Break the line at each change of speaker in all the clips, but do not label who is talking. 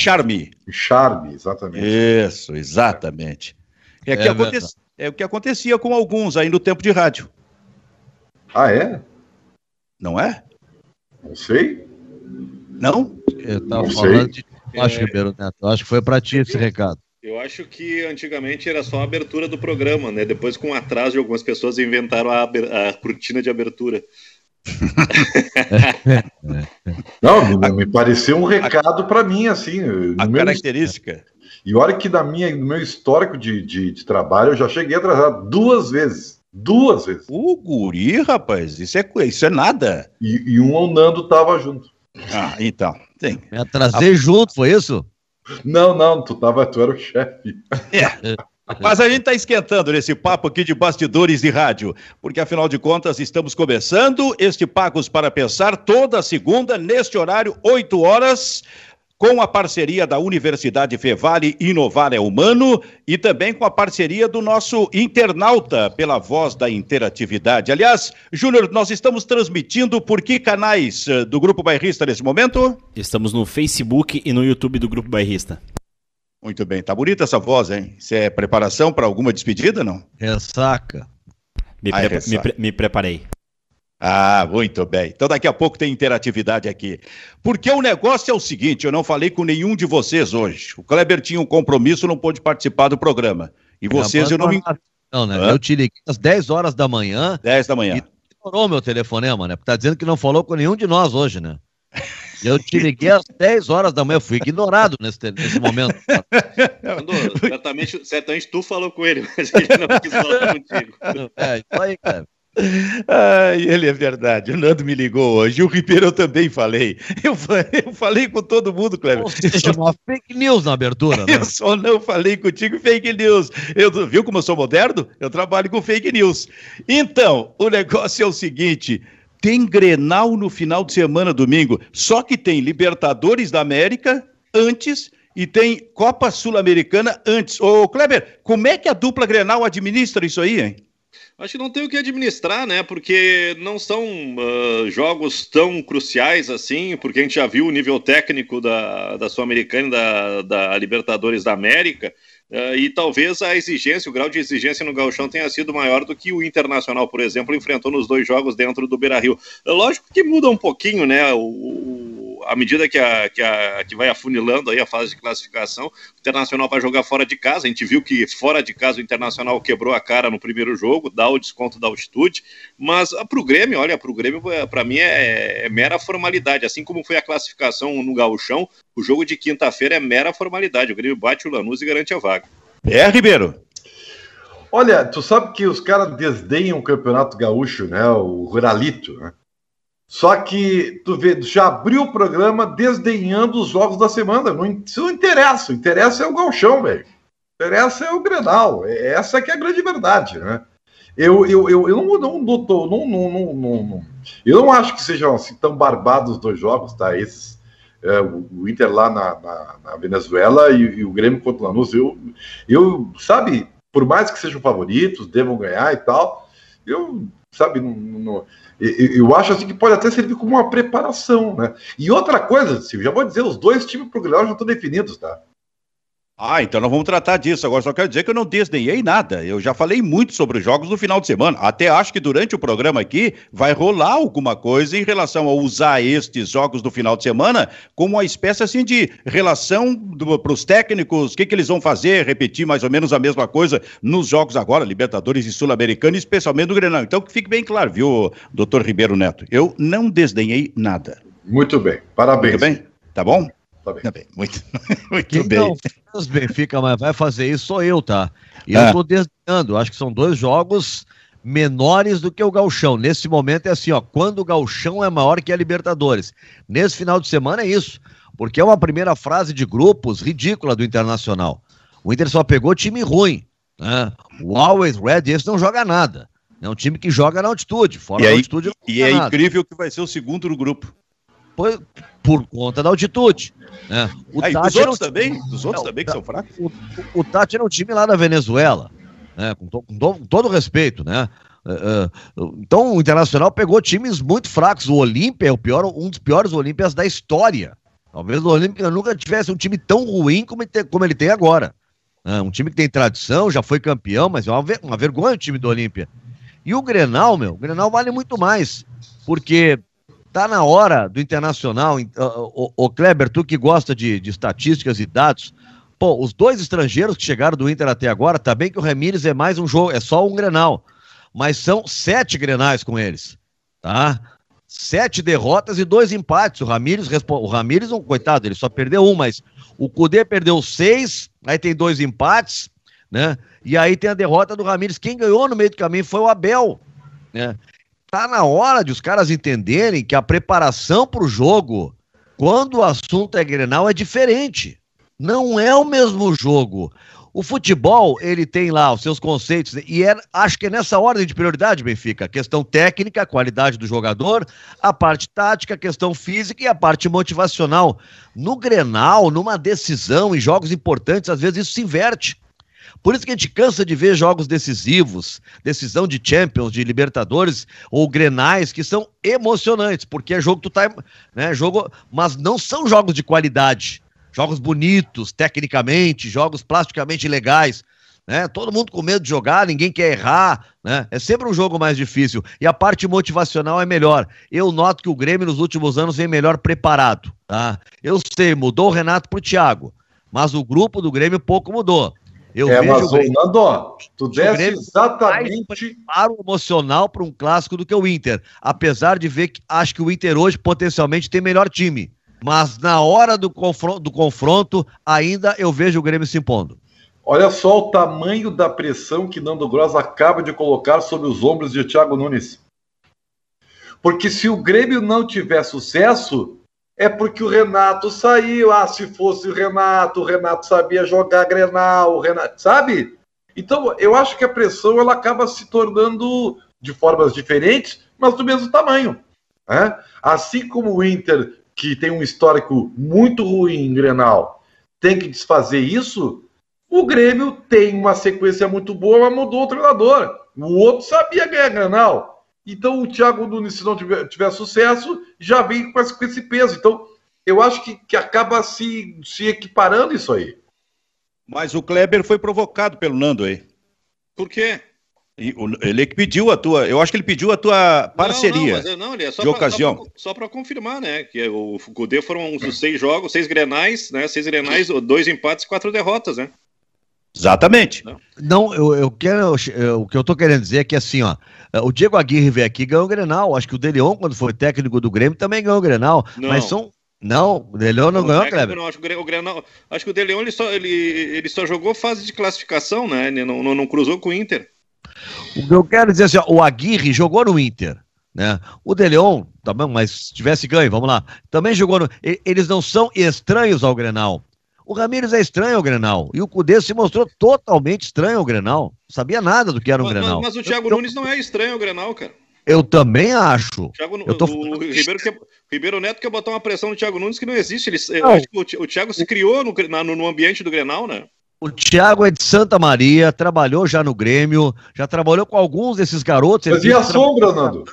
Charme.
Charme, exatamente.
Isso, exatamente. É, que é, é o que acontecia com alguns aí no tempo de rádio.
Ah, é?
Não é?
Não sei.
Não?
Eu tava não falando sei. de acho, é... Ribeiro Neto. Acho que foi para ti esse recado.
Eu acho que antigamente era só a abertura do programa, né? Depois, com o atraso de algumas pessoas, inventaram a, a cortina de abertura.
Não, me, pareceu um recado para mim, assim.
A característica.
E olha que na minha, no meu histórico de, de, de, trabalho eu já cheguei atrasado duas vezes. Duas vezes.
O guri, rapaz, isso é, isso é nada.
E, e um o Nando tava junto.
Ah, então. Tem.
Me atrasei a... junto, foi isso?
Não, não, tu, tava, tu era o chefe.
É. Mas a gente está esquentando nesse papo aqui de bastidores de rádio, porque afinal de contas estamos começando este Pagos para Pensar toda segunda, neste horário, 8 horas com a parceria da Universidade Fevale Inovar é Humano e também com a parceria do nosso internauta pela voz da interatividade. Aliás, Júnior, nós estamos transmitindo por que canais eh, do Grupo Bairrista nesse momento?
Estamos no Facebook e no YouTube do Grupo Bairrista.
Muito bem, tá bonita essa voz, hein? Isso é preparação para alguma despedida, não?
Ressaca.
Me, pre me, pre me preparei.
Ah, muito bem. Então daqui a pouco tem interatividade aqui. Porque o negócio é o seguinte, eu não falei com nenhum de vocês hoje. O Kleber tinha um compromisso, não pôde participar do programa. E vocês eu não me...
Não, né? Hã? Eu te liguei às 10 horas da manhã.
10 da manhã. E
demorou meu telefonema, né? Porque tá dizendo que não falou com nenhum de nós hoje, né? Eu te liguei às 10 horas da manhã, eu fui ignorado nesse, nesse momento.
certamente, certamente tu falou com ele, mas ele não quis falar contigo. É, isso aí,
cara. Ah, ele é verdade. O Nando me ligou hoje. O Ribeiro eu também falei. Eu, eu falei com todo mundo, Cleber.
Seja, uma fake news na abertura, né?
Eu só não falei contigo fake news. Eu, viu como eu sou moderno? Eu trabalho com fake news. Então, o negócio é o seguinte: tem Grenal no final de semana, domingo. Só que tem Libertadores da América antes e tem Copa Sul-Americana antes. Ô, Kleber, como é que a dupla Grenal administra isso aí, hein?
Acho que não tem o que administrar, né? Porque não são uh, jogos tão cruciais assim, porque a gente já viu o nível técnico da, da Sul-Americana e da, da Libertadores da América. Uh, e talvez a exigência, o grau de exigência no Gauchão tenha sido maior do que o Internacional, por exemplo, enfrentou nos dois jogos dentro do Beira Rio. Lógico que muda um pouquinho, né? O, à medida que, a, que, a, que vai afunilando aí a fase de classificação, o Internacional vai jogar fora de casa. A gente viu que fora de casa o Internacional quebrou a cara no primeiro jogo, dá o desconto da altitude. Mas ah, para o Grêmio, olha, para o Grêmio, é, para mim é, é, mera formalidade. Assim como foi a classificação no Gauchão, o jogo de quinta-feira é mera formalidade. O Grêmio bate o Lanús e garante a vaga.
É, Ribeiro.
Olha, tu sabe que os caras desdenham o Campeonato Gaúcho, né? O Ruralito, né? Só que tu vê, já abriu o programa desdenhando os jogos da semana. Não, isso não interessa. O interessa é o galchão, velho. Interessa é o Grenal. É, essa que é a grande verdade, né? Eu, eu, eu, eu não, não, não, não, não, não, eu não acho que sejam assim tão barbados os dois jogos, tá? Esses, é, o, Inter lá na, na, na Venezuela e, e, o Grêmio contra o Lanús. Eu, eu, sabe, por mais que sejam favoritos, devam ganhar e tal, eu, sabe, não, não eu acho assim que pode até servir como uma preparação, né? E outra coisa, Silvio, já vou dizer, os dois times pro Grenal já estão definidos, tá?
Ah, então nós vamos tratar disso. Agora só quero dizer que eu não desdenhei nada. Eu já falei muito sobre os jogos no final de semana. Até acho que durante o programa aqui vai rolar alguma coisa em relação a usar estes jogos do final de semana como uma espécie assim de relação para os técnicos, o que, que eles vão fazer, repetir mais ou menos a mesma coisa nos jogos agora, Libertadores e Sul-Americana, especialmente do Grenal. Então que fique bem claro, viu, doutor Ribeiro Neto? Eu não desdenhei nada.
Muito bem, parabéns.
Muito bem, tá bom?
Tá bem. Tá bem.
Muito, muito Quem bem. Não
os Benfica mas vai fazer isso sou eu, tá? E é. eu tô desdenhando. Acho que são dois jogos menores do que o Galchão. Nesse momento é assim, ó, quando o Galchão é maior que a Libertadores. Nesse final de semana é isso, porque é uma primeira frase de grupos ridícula do Internacional. O Inter só pegou time ruim, né? O Always Red, esse não joga nada. É um time que joga na altitude, fora
e
da
aí,
altitude.
E é nada. incrível que vai ser o segundo do grupo.
Por, por conta da altitude.
É. O Aí, Tati os outros também? Os outros também que são fracos? O,
o, o Tati era um time lá da Venezuela, né? com, to, com, to, com todo respeito, né? Uh, uh, então o Internacional pegou times muito fracos. O Olímpia é o pior, um dos piores Olímpias da história. Talvez o Olímpica nunca tivesse um time tão ruim como ele tem, como ele tem agora. É, um time que tem tradição, já foi campeão, mas é uma, ver, uma vergonha o time do Olímpia. E o Grenal, meu, o Grenal vale muito mais, porque tá na hora do Internacional, o, Kleber, tu que gosta de, de estatísticas e dados, pô, os dois estrangeiros que chegaram do Inter até agora, tá bem que o Ramires é mais um jogo, é só um Grenal, mas são sete Grenais com eles, tá? Sete derrotas e dois empates. O Ramires, o Ramires, um coitado, ele só perdeu um, mas o Cudê perdeu seis, aí tem dois empates, né? E aí tem a derrota do Ramires. Quem ganhou no meio do caminho foi o Abel, né? Tá na hora de os caras entenderem que a preparação para o jogo, quando o assunto é Grenal, é diferente. Não é o mesmo jogo. O futebol, ele tem lá os seus conceitos, e é, acho que é nessa ordem de prioridade, Benfica. Questão técnica, qualidade do jogador, a parte tática, a questão física e a parte motivacional. No Grenal, numa decisão, em jogos importantes, às vezes isso se inverte. Por isso que a gente cansa de ver jogos decisivos, decisão de Champions, de Libertadores ou Grenais, que são emocionantes, porque é jogo que tu tá, né, jogo, mas não são jogos de qualidade jogos bonitos, tecnicamente, jogos plasticamente legais. Né? Todo mundo com medo de jogar, ninguém quer errar, né? É sempre um jogo mais difícil. E a parte motivacional é melhor. Eu noto que o Grêmio nos últimos anos vem melhor preparado, tá? Eu sei, mudou o Renato pro Thiago, mas o grupo do Grêmio pouco mudou. Eu
é, vejo mas, o Grêmio, Nando, tu desse exatamente
para o emocional para um clássico do que o Inter, apesar de ver que acho que o Inter hoje potencialmente tem melhor time mas na hora do confronto, do confronto ainda eu vejo o Grêmio se impondo.
Olha só o tamanho da pressão que Nando Gross acaba de colocar sobre os ombros de Thiago Nunes. Porque se o Grêmio não tiver sucesso, é porque o Renato saiu. Ah, se fosse o Renato, o Renato sabia jogar Grenal, o Renato, sabe? Então, eu acho que a pressão ela acaba se tornando de formas diferentes, mas do mesmo tamanho. Né? Assim como o Inter que tem um histórico muito ruim em Grenal, tem que desfazer isso, o Grêmio tem uma sequência muito boa, mas mudou o treinador. O outro sabia ganhar Grenal. Então o Thiago Nunes, se não tiver, tiver sucesso, já vem com esse, com esse, peso. Então eu acho que, que acaba se, se equiparando isso aí.
Mas o Kleber foi provocado pelo Nando aí.
Por quê?
Ele que pediu a tua, eu acho que ele pediu a tua parceria
não, não, não ele é
só de pra, ocasião.
Só para confirmar, né? Que o Cudê foram os seis jogos, seis grenais, né? Seis grenais, dois empates e quatro derrotas, né?
Exatamente.
Não, eu, eu quero. Eu, o que eu tô querendo dizer é que assim, ó. O Diego Aguirre veio aqui ganhou o Grenal. Acho que o Deleon, quando foi técnico do Grêmio, também ganhou o Grenal. Não. Mas são. Não, o Deleon não, não ganhou, Kleber.
Não, acho que o Grenal. Acho que o Deleon ele só, ele, ele só jogou fase de classificação, né? Ele não, não, não cruzou com o Inter.
O que eu quero dizer assim, ó, o Aguirre jogou no Inter, né? O De Leon, tá bom, mas se tivesse ganho, vamos lá, também jogou no... Eles não são estranhos ao Grenal. O Ramires é estranho ao Grenal. E o Cudê se mostrou totalmente estranho ao Grenal. Não sabia nada do que era um
mas,
Grenal.
Mas, mas o Thiago eu, Nunes não é estranho ao Grenal, cara.
Eu também acho.
Thiago, eu tô... o, Ribeiro, quer, Ribeiro Neto quer botar uma pressão no Thiago Nunes que não existe. Ele, não. acho que o, o Thiago se criou no, no, no ambiente do Grenal, né?
O Thiago é de Santa Maria, trabalhou já no Grêmio, já trabalhou com alguns desses garotos.
Mas e a sombra, Nando?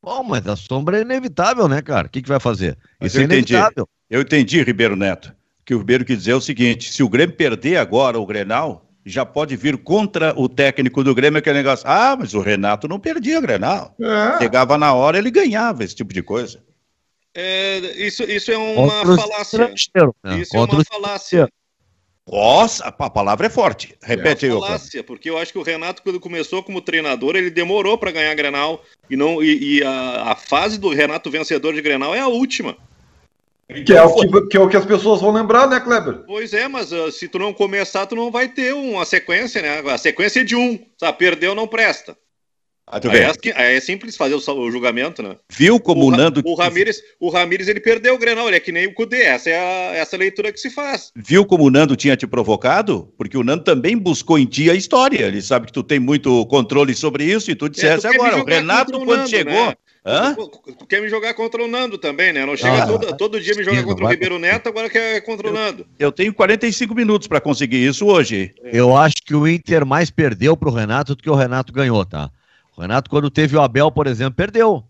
Bom, mas a sombra é inevitável, né, cara? O que, que vai fazer?
Mas Isso é inevitável. Eu entendi, Ribeiro Neto. Que o Ribeiro quis dizer o seguinte: se o Grêmio perder agora o Grenal, já pode vir contra o técnico do Grêmio aquele negócio. Ah, mas o Renato não perdia o Grenal. É. Chegava na hora, ele ganhava esse tipo de coisa.
É, isso, isso é uma contra falácia. Né? Isso contra é uma falácia.
Nossa, a palavra é forte. Repete é aí,
falácia, porque eu acho que o Renato, quando começou como treinador, ele demorou para ganhar Grenal. E, não, e, e a, a, fase do Renato vencedor de Grenal é a última.
Que é, o que, que, é o que as pessoas vão lembrar, né, Kleber?
Pois é, mas uh, se tu não começar, tu não vai ter uma sequência, né? A sequência é de um. Sabe? Perdeu, não presta. Ah, aí, é, aí, é, simples fazer o, o, julgamento, né?
Viu como o, o Nando.
O Ramires, o Ramires ele perdeu o Grenal, ele é que nem o Cudê. Essa é a, essa é leitura que se faz.
Viu como o Nando tinha te provocado? Porque o Nando também buscou em ti a história. Ele sabe que tu tem muito controle sobre isso e tu disseste é, tu agora. O Renato, o quando Nando, chegou. Né?
Hã? Tu, tu, quer me jogar contra o Nando também, né? Não chega ah, todo, todo dia me jogar contra o Ribeiro Neto, agora quer contra o Nando.
Eu tenho 45 minutos para conseguir isso hoje.
Eu acho que o Inter mais perdeu pro Renato do que o Renato ganhou, tá? O Renato, quando teve o Abel, por exemplo, perdeu.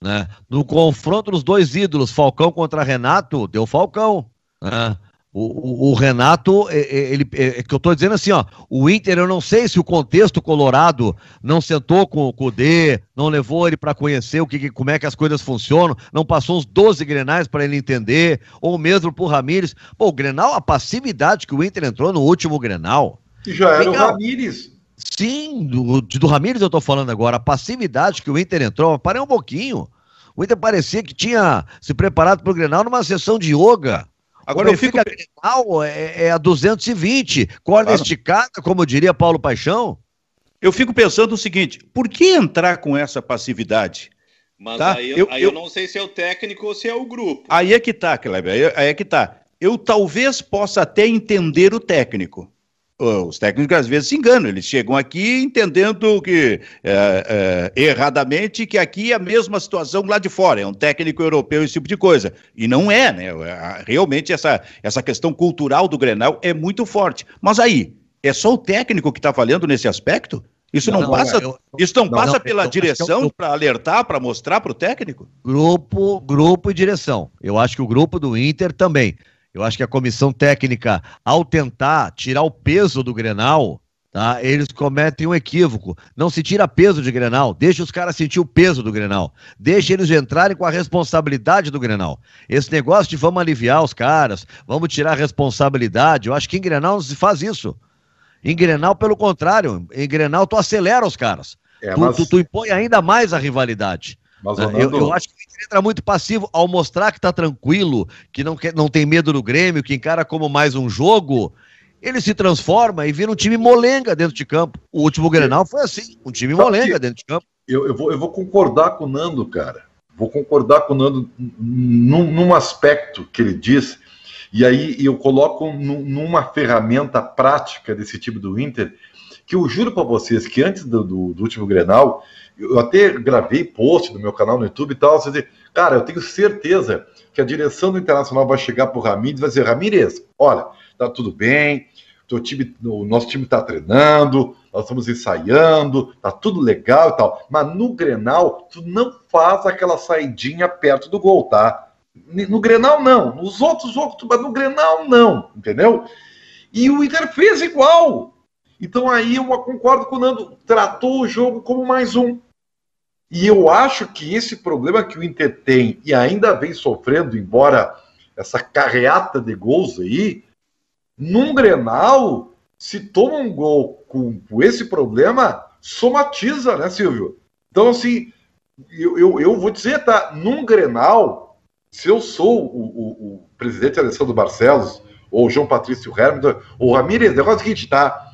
Né? No confronto dos dois ídolos, Falcão contra Renato, deu Falcão. Né? O, o, o, Renato, ele, é, que eu tô dizendo assim, ó, o Inter, eu não sei se o contexto colorado não sentou com, o D, não levou ele para conhecer o que, como é que as coisas funcionam, não passou uns 12 grenais para ele entender, ou mesmo pro Ramires. Pô, o Grenal, a passividade que o Inter entrou no último Grenal.
Que já era o Ramires.
Sim, do, do Ramires eu tô falando agora, a passividade que o Inter entrou, parei um pouquinho. O Inter parecia que tinha se preparado pro Grenal numa sessão de yoga. Agora o eu fico. Grenal é, é a 220, corda claro. esticada, como diria Paulo Paixão.
Eu fico pensando o seguinte: por que entrar com essa passividade?
Mas tá? aí, eu, aí eu, eu, não sei se é o técnico ou se é o grupo.
Aí é que tá, Kleber, aí, aí é que tá. Eu talvez possa até entender o técnico os técnicos às vezes se enganam, eles chegam aqui entendendo que é, é, erradamente que aqui é a mesma situação lá de fora, é um técnico europeu, esse tipo de coisa. E não é, né? Realmente essa, essa questão cultural do Grenal é muito forte. Mas aí, é só o técnico que está falhando nesse aspecto? Isso não, não passa, eu, isso não, não passa não, pela direção para alertar, para mostrar para o técnico?
Grupo, grupo e direção. Eu acho que o grupo do Inter também. Eu acho que a comissão técnica, ao tentar tirar o peso do Grenal, tá? Eles cometem um equívoco. Não se tira peso de Grenal, deixa os caras sentir o peso do Grenal. Deixa eles entrarem com a responsabilidade do Grenal. Esse negócio de vamos aliviar os caras, vamos tirar a responsabilidade, eu acho que em Grenal não se faz isso. Em Grenal, pelo contrário, em Grenal tu acelera os caras. É, tu, mas... tu, tu impõe ainda mais a rivalidade. Né? eu, eu, acho que ele entra muito passivo ao mostrar que está tranquilo, que não, quer, não tem medo do Grêmio, que encara como mais um jogo. Ele se transforma e vira um time molenga dentro de campo. O último Grenal foi assim, um time Sabe molenga dentro de campo.
Eu, eu, vou, eu vou concordar com o Nando, cara. Vou concordar com o Nando num, num aspecto que ele diz, e aí eu coloco numa ferramenta prática desse time do Inter, que eu juro para vocês que antes do, do, do último Grenal, eu até gravei post no meu canal no YouTube e tal, você dizer, cara, eu tenho certeza que a direção do Internacional vai chegar pro Ramírez e vai dizer, Ramírez, olha, tá tudo bem, teu time, o nosso time tá treinando, nós estamos ensaiando, tá tudo legal e tal, mas no Grenal, tu não faz aquela saidinha perto do gol, tá? No Grenal, não. Nos outros jogos, mas no Grenal, não, entendeu? E o Inter fez igual. Então aí eu concordo com o Nando, tratou o jogo como mais um. E eu acho que esse problema que o Inter tem e ainda vem sofrendo, embora essa carreata de gols aí, num Grenal, se toma um gol com, com esse problema, somatiza, né, Silvio? Então, assim, eu, eu, eu, vou dizer, tá? Num Grenal, se eu sou o, o, o presidente Alessandro Barcelos, ou João Patrício Hermes, ou Ramírez, o negócio é o seguinte, tá?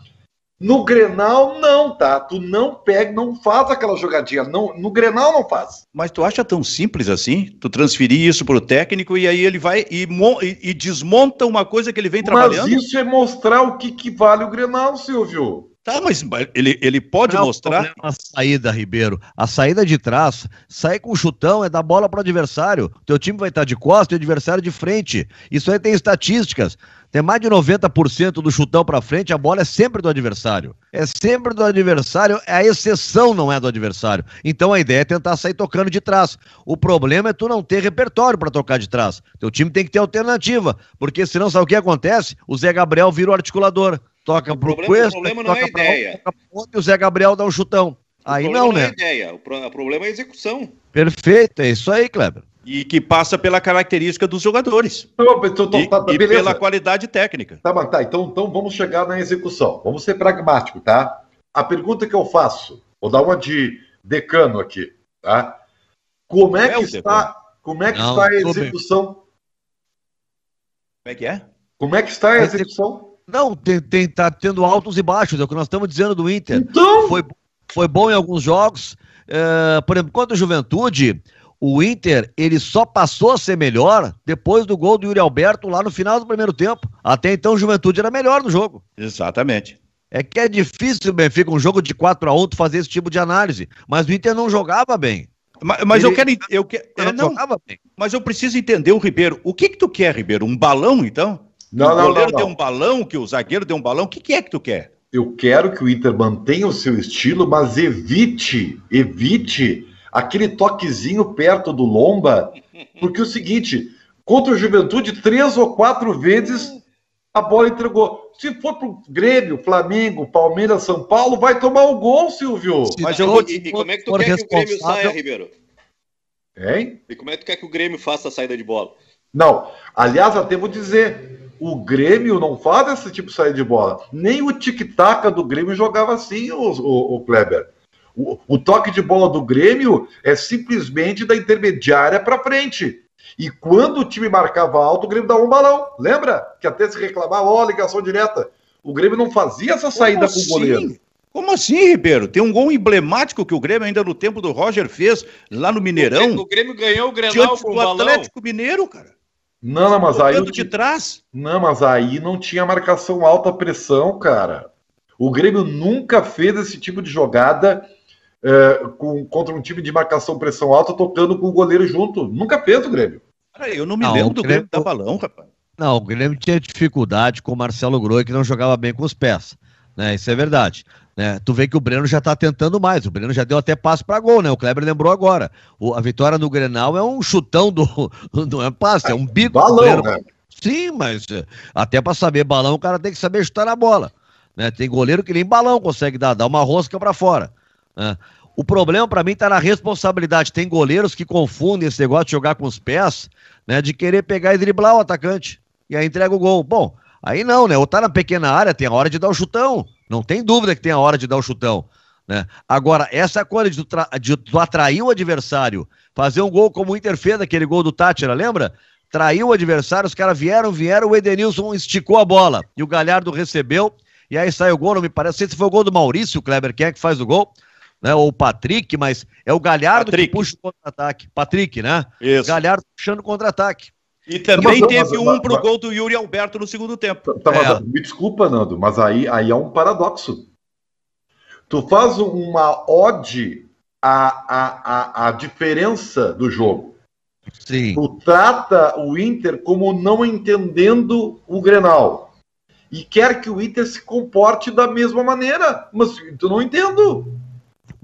No Grenal, não, tá? Tu não pega, não faz aquela jogadinha. Não, no Grenal não faz.
Mas tu acha tão simples assim? Tu transferir isso pro técnico e aí ele vai e, e, e desmonta uma coisa que ele vem trabalhando?
Mas isso é mostrar o que, que vale o Grenal, Silvio.
Tá, mas ele, ele pode não, mostrar.
A saída, Ribeiro. A saída de trás, sair com chutão é dar bola pro adversário. Teu time vai estar de costas e o adversário de frente. Isso aí tem estatísticas. Tem mais de 90% do chutão para frente, a bola é sempre do adversário. É sempre do adversário, a exceção não é do adversário. Então a ideia é tentar sair tocando de trás. O problema é tu não ter repertório para tocar de trás. Teu time tem que ter alternativa, porque senão sabe o que acontece? O Zé Gabriel vira o articulador toca o pro problema, Cuesta, o problema não é a ideia. e o Zé Gabriel dá um chutão. O aí não, né? Não é
ideia, o problema é a execução.
Perfeito, é isso aí, Kleber.
E que passa pela característica dos jogadores. Então, então, e, tá, e pela qualidade técnica.
Tá, tá. Então, então vamos chegar na execução. Vamos ser pragmático, tá? A pergunta que eu faço, vou dar uma de decano aqui, tá? Como é, é que está, como é que não, está a execução? Como
é que é?
Como é que está a execução?
Não, tem, tem, tá tendo altos e baixos, é o que nós estamos dizendo do Inter. Então... Foi, foi bom em alguns jogos. É, por exemplo, quanto à juventude, o Inter ele só passou a ser melhor depois do gol do Yuri Alberto lá no final do primeiro tempo. Até então, o Juventude era melhor no jogo.
Exatamente.
É que é difícil, Benfica, um jogo de 4 a 1 fazer esse tipo de análise. Mas o Inter não jogava bem.
Mas, mas ele, eu quero. Eu quero é, não, mas eu preciso entender o Ribeiro. O que que tu quer, Ribeiro? Um balão, então? Não, o não, goleiro não, deu um balão, que o zagueiro deu um balão. O que, que é que tu quer?
Eu quero que o Inter mantenha o seu estilo, mas evite, evite aquele toquezinho perto do Lomba, porque é o seguinte, contra o Juventude, três ou quatro vezes a bola entregou. Se for pro Grêmio, Flamengo, Palmeiras, São Paulo, vai tomar o gol, Silvio.
Mas eu vou... e, e como é que tu quer que o Grêmio saia, Ribeiro?
Hein?
E como é que tu quer que o Grêmio faça a saída de bola?
Não. Aliás, até vou dizer, o Grêmio não faz esse tipo de saída de bola. Nem o tic-tac do Grêmio jogava assim, o, o, o Kleber. O, o, toque de bola do Grêmio é simplesmente da intermediária para frente. E quando o time marcava alto, o Grêmio dava um balão. Lembra? Que até se reclamava, ó, oh, ligação direta. O Grêmio não fazia essa saída Como com assim? o goleiro.
Como assim, Ribeiro? Tem um gol emblemático que o Grêmio ainda no tempo do Roger fez lá no Mineirão.
O Grêmio ganhou o Grenal
com o Atlético Mineiro, cara.
Não, não, mas aí.
de trás.
Não, mas aí não tinha marcação alta pressão, cara. O Grêmio nunca fez esse tipo de jogada é, com, contra um time de marcação pressão alta tocando com o goleiro junto. Nunca fez o Grêmio.
Cara, eu não me não, lembro do Grêmio, Grêmio dar balão, rapaz.
Não, o Grêmio tinha dificuldade com o Marcelo Groi, que não jogava bem com os pés. Né? Isso é verdade. Né? Tu vê que o Breno já tá tentando mais. O Breno já deu até passo para gol, né? O Kleber lembrou agora. O, a vitória no Grenal é um chutão do. Não é passe, é um bico.
Balão, né?
Sim, mas eh, até para saber balão, o cara tem que saber chutar na bola. Né? Tem goleiro que nem balão consegue dar, dar uma rosca para fora. Né? O problema para mim tá na responsabilidade. Tem goleiros que confundem esse negócio de jogar com os pés, né? De querer pegar e driblar o atacante. E aí entrega o gol. Bom, aí não, né? Ou tá na pequena área, tem a hora de dar o chutão. Não tem dúvida que tem a hora de dar o chutão. Né? Agora, essa coisa de, de, de atrair o adversário, fazer um gol como o Inter fez, aquele gol do Tátira, lembra? Traiu o adversário, os caras vieram, vieram, o Edenilson esticou a bola e o Galhardo recebeu, e aí saiu o gol, não me parece, não sei se foi o gol do Maurício, Kleber, quem é que faz o gol? Né, ou o Patrick, mas é o Galhardo Patrick. que puxa o contra-ataque. Patrick, né?
Isso.
Galhardo puxando o contra-ataque.
E também mas, teve mas, um pro mas, gol do Yuri Alberto no segundo tempo.
Tá, é. Me desculpa, Nando, mas aí, aí é um paradoxo. Tu faz uma ode à, à, à, à diferença do jogo.
Sim.
Tu trata o Inter como não entendendo o Grenal. E quer que o Inter se comporte da mesma maneira. Mas tu não entendo.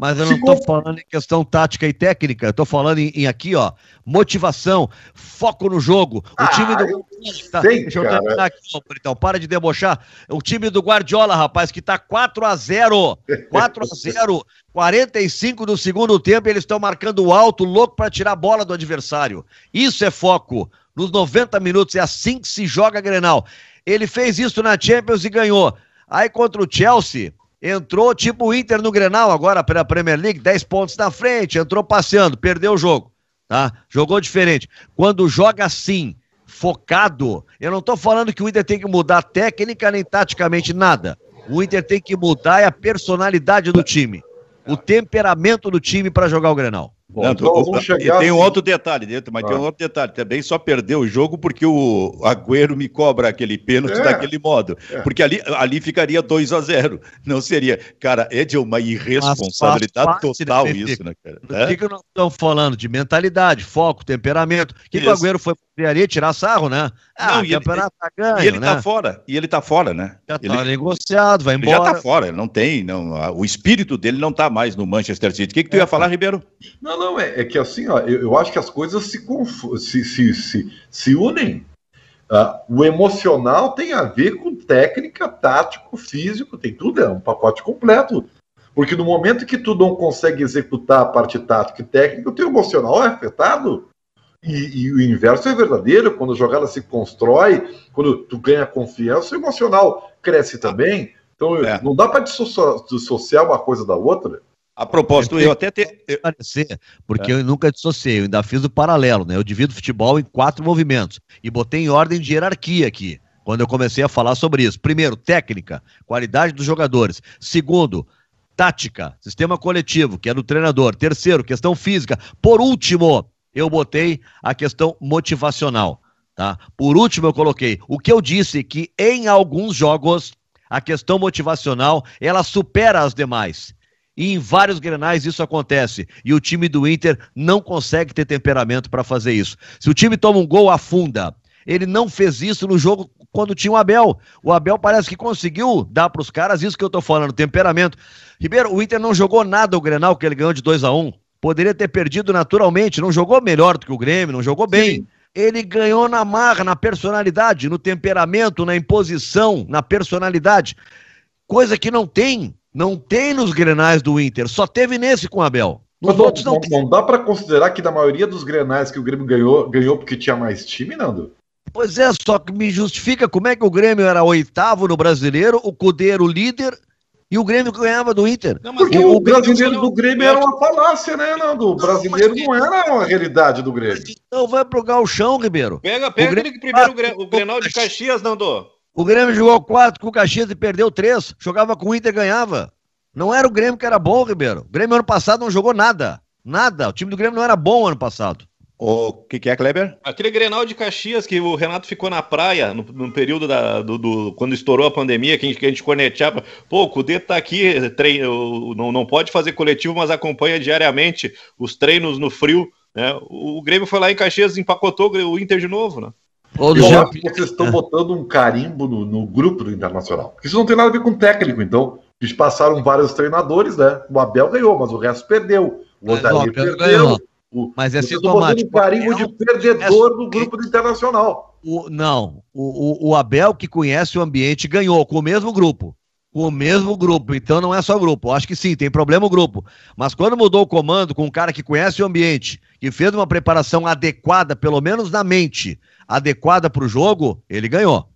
Mas eu não estou falando em questão tática e técnica, eu estou falando em, em, aqui, ó, motivação, foco no jogo. O
ah,
time do. Tá,
sei, deixa eu terminar
aqui, então, para de debochar. O time do Guardiola, rapaz, que está 4 a 0 4 a 0 45 do segundo tempo, eles estão marcando alto, louco para tirar a bola do adversário. Isso é foco. Nos 90 minutos, é assim que se joga a Grenal. Ele fez isso na Champions e ganhou. Aí contra o Chelsea, entrou tipo o Inter no Grenal agora pela Premier League, 10 pontos na frente, entrou passeando, perdeu o jogo, tá? Jogou diferente. Quando joga assim, focado, eu não tô falando que o Inter tem que mudar técnica nem taticamente nada. O Inter tem que mudar é a personalidade do time, o temperamento do time para jogar o Grenal.
Bom, não, então vamos chegar tem assim. um outro detalhe dentro, mas ah. tem um outro detalhe. Também só perdeu o jogo porque o Agüero me cobra aquele pênalti é. daquele modo. É. Porque ali, ali ficaria 2 a 0 Não seria. Cara, é de uma irresponsabilidade total isso, né, cara?
O que, que nós estamos falando? De mentalidade, foco, temperamento. O que, que o Agüero foi ali tirar sarro, né?
Ah, não, e ele, tá ganho, e ele tá né? tá fora, e ele tá fora, né?
Já
ele,
tá negociado, vai embora.
já tá fora, ele não tem, não, o espírito dele não tá mais no Manchester City. O que, que tu é, ia falar, Ribeiro?
Não, não, é, é que assim, ó, eu, eu, acho que as coisas se, se, se, se, se unem. Uh, o emocional tem a ver com técnica, tático, físico, tem tudo, é um pacote completo. Porque no momento que tu não consegue executar a parte tática e técnica, o teu emocional é afetado. E, e, o inverso é verdadeiro, quando a jogada se constrói, quando tu ganha confiança, o emocional cresce também. Então é. não dá para dissociar uma coisa da outra.
A propósito, eu, eu até te...
Parecer, porque é. eu nunca dissociei, eu ainda fiz o paralelo, né? Eu divido futebol em quatro movimentos e botei em ordem de hierarquia aqui, quando eu comecei a falar sobre isso. Primeiro, técnica, qualidade dos jogadores. Segundo, tática, sistema coletivo, que é do treinador. Terceiro, questão física. Por último, eu botei a questão motivacional, tá? Por último, eu coloquei o que eu disse que em alguns jogos a questão motivacional ela supera as demais. E em vários grenais isso acontece. E o time do Inter não consegue ter temperamento para fazer isso. Se o time toma um gol, afunda. Ele não fez isso no jogo quando tinha o Abel. O Abel parece que conseguiu dar para os caras isso que eu tô falando, temperamento. Ribeiro, o Inter não jogou nada o Grenal que ele ganhou de 2 a 1 um. Poderia ter perdido naturalmente, não jogou melhor do que o Grêmio, não jogou bem. Sim. Ele ganhou na marra, na personalidade, no temperamento, na imposição, na personalidade. Coisa que não tem, não tem nos grenais do Inter, só teve nesse com o Abel.
Mas não, não, não, dá para considerar que da maioria dos grenais que o Grêmio ganhou, ganhou porque tinha mais time, Nando?
Pois é, só que me justifica como é que o Grêmio era oitavo no brasileiro, o Cudeiro líder e o Grêmio ganhava do Inter.
Não, Porque o, o brasileiro do Grêmio era uma falácia, né, Nando? O brasileiro não era uma realidade do Grêmio.
Então vai pro galchão, Ribeiro.
Pega, pega Grêmio... primeiro o, Grenal de Caxias, Nando.
O Grêmio jogou quatro com o Caxias e perdeu três. Jogava com o Inter e ganhava. Não era o Grêmio que era bom, Ribeiro. O Grêmio ano passado não jogou nada. Nada. O time do Grêmio não era bom ano passado.
O que, que, é, Kleber?
Aquele Grenal de Caxias que o Renato ficou na praia no, no período da, do, do, quando estourou a pandemia, que a gente, que a gente corneteava. Pô, o Cudê tá aqui, treino, não, não pode fazer coletivo, mas acompanha diariamente os treinos no frio. Né? O Grêmio foi lá em Caxias, empacotou o Inter de novo, né?
Eu já... acho que vocês estão botando um carimbo no, no, grupo do Internacional. Isso não tem nada a ver com técnico, então. Eles passaram vários treinadores, né? O Abel ganhou, mas o resto perdeu. O Odair perdeu. Ganhou.
O, Mas é sintomático.
Um carimbo de perdedor do grupo do Internacional.
O, não, o, o, Abel que conhece o ambiente ganhou com o mesmo grupo. Com o mesmo grupo, então não é só grupo. Acho que sim, tem problema o grupo. Mas quando mudou o comando com um cara que conhece o ambiente, que fez uma preparação adequada, pelo menos na mente, adequada para o jogo, ele ganhou.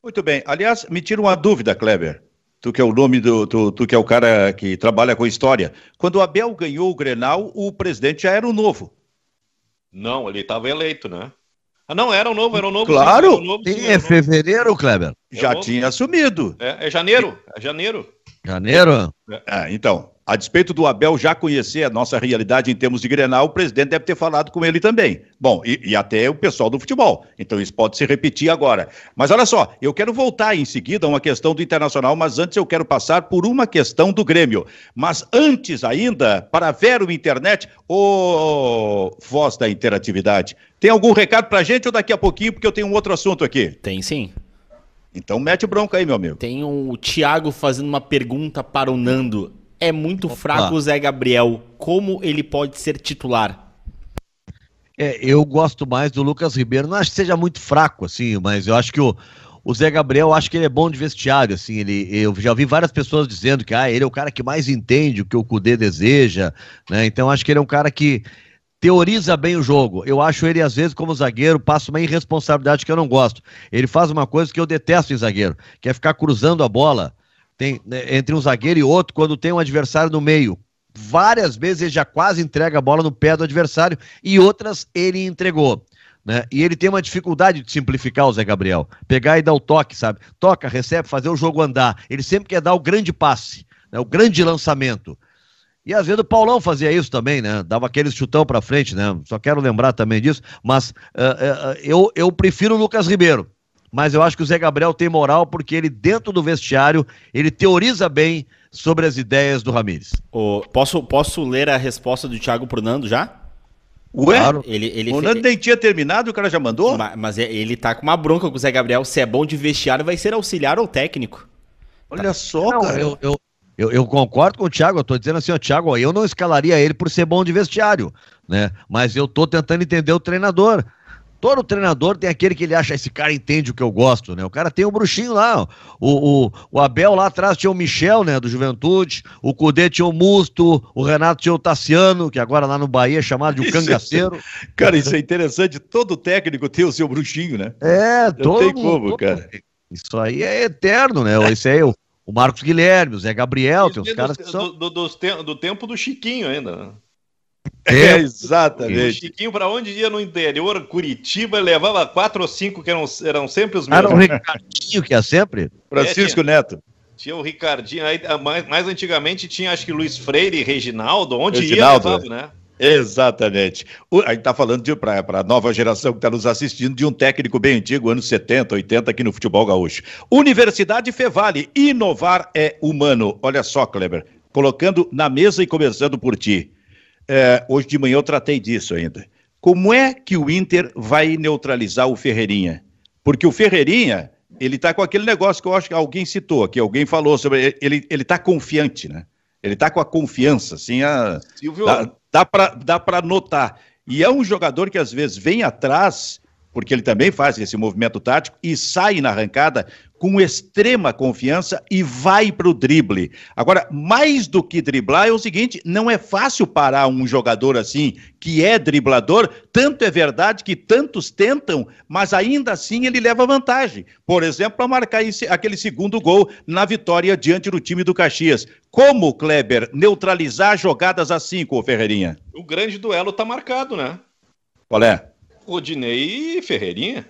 Muito bem. Aliás, me tira uma dúvida, Kleber tu que é o nome do, tu, tu, que é o cara que trabalha com história. Quando o Abel ganhou o Grenal, o presidente já era o novo.
Não, ele estava eleito, né? Ah, não, era o novo, era o novo.
Claro,
sim,
o novo, sim, é fevereiro, Kleber.
Já é tinha assumido.
É, é janeiro, é janeiro.
Janeiro?
É, então, a despeito do Abel já conhecer a nossa realidade em termos de Grenal, o presidente deve ter falado com ele também. Bom, e, e, até o pessoal do futebol. Então isso pode se repetir agora. Mas olha só, eu quero voltar em seguida a uma questão do Internacional, mas antes eu quero passar por uma questão do Grêmio. Mas antes ainda, para ver o internet, ô voz da interatividade, tem algum recado pra gente ou daqui a pouquinho, porque eu tenho um outro assunto aqui?
Tem sim.
Então mete bronca aí, meu amigo.
Tem o Thiago fazendo uma pergunta para o Nando é muito Opa. fraco o Zé Gabriel. Como ele pode ser titular?
É, eu gosto mais do Lucas Ribeiro. Não acho que seja muito fraco, assim, mas eu acho que o, o Zé Gabriel, acho que ele é bom de vestiário, assim, ele, eu já vi várias pessoas dizendo que ah, ele é o cara que mais entende o que o Cudê deseja, né, então acho que ele é um cara que teoriza bem o jogo, eu acho ele às vezes como zagueiro, passa uma irresponsabilidade que eu não gosto, ele faz uma coisa que eu detesto em zagueiro, que é ficar cruzando a bola, tem, né, entre um zagueiro e outro, quando tem um adversário no meio. Várias vezes ele já quase entrega a bola no pé do adversário e outras ele entregou. Né? E ele tem uma dificuldade de simplificar o Zé Gabriel. Pegar e dar o toque, sabe? Toca, recebe, fazer o jogo andar. Ele sempre quer dar o grande passe, né? o grande lançamento. E às vezes o Paulão fazia isso também, né? Dava aquele chutão para frente, né? Só quero lembrar também disso. Mas uh, uh, eu, eu prefiro o Lucas Ribeiro mas eu acho que o Zé Gabriel tem moral porque ele, dentro do vestiário, ele teoriza bem sobre as ideias do Ramires.
Oh, posso, posso ler a resposta do Thiago pro Nando já?
Ué? Claro. Ele, ele o Nando nem tinha terminado e o cara já mandou?
Mas, mas, é, ele tá com uma bronca com o Zé Gabriel. Se é bom de vestiário, vai ser auxiliar ou técnico.
Olha tá. só, não, cara. Eu, eu, eu, eu, concordo com o Thiago. Eu tô dizendo assim, ó, Thiago, eu não escalaria ele por ser bom de vestiário, né? Mas eu tô tentando entender o treinador. Todo treinador tem aquele que ele acha, esse cara entende o que eu gosto, né? O cara tem o um bruxinho lá, o, o, o, Abel lá atrás tinha o Michel, né, do Juventude, o Cudê tinha o Musto, o Renato tinha o Tassiano, que agora lá no Bahia é chamado de um cangaceiro.
É, cara, isso é interessante, todo técnico tem o seu bruxinho, né?
É, todo Não tem como, todo, cara. Isso aí é eterno, né? Esse aí é o, o Marcos Guilherme, o Zé Gabriel, tem uns caras que são...
Do, do, do, do tempo do Chiquinho ainda, né?
É, é, exatamente. O
Chiquinho, para onde ia no interior, Curitiba, levava quatro ou cinco que eram, eram sempre os mesmos.
Era o Ricardinho que ia sempre?
Francisco
é,
Neto.
Tinha o Ricardinho, aí, mais, mais antigamente tinha acho que Luiz Freire e Reginaldo, onde Reginaldo, ia, levava, né?
Exatamente. O, a gente está falando para a nova geração que está nos assistindo de um técnico bem antigo, anos 70, 80, aqui no futebol gaúcho. Universidade Fevale, inovar é humano. Olha só, Kleber, colocando na mesa e começando por ti. É, hoje de manhã eu tratei disso ainda. Como é que o Inter vai neutralizar o Ferreirinha? Porque o Ferreirinha, ele está com aquele negócio que eu acho que alguém citou, que alguém falou sobre. Ele está confiante, né? Ele tá com a confiança, assim, a, Silvio... dá, dá para dá pra notar. E é um jogador que às vezes vem atrás, porque ele também faz esse movimento tático e sai na arrancada com extrema confiança e vai para o drible. Agora, mais do que driblar, é o seguinte: não é fácil parar um jogador assim, que é driblador. Tanto é verdade que tantos tentam, mas ainda assim ele leva vantagem. Por exemplo, para marcar esse, aquele segundo gol na vitória diante do time do Caxias. Como, Kleber, neutralizar jogadas assim com o Ferreirinha?
O grande duelo está marcado, né?
Qual é?
Rodinei e Ferreirinha.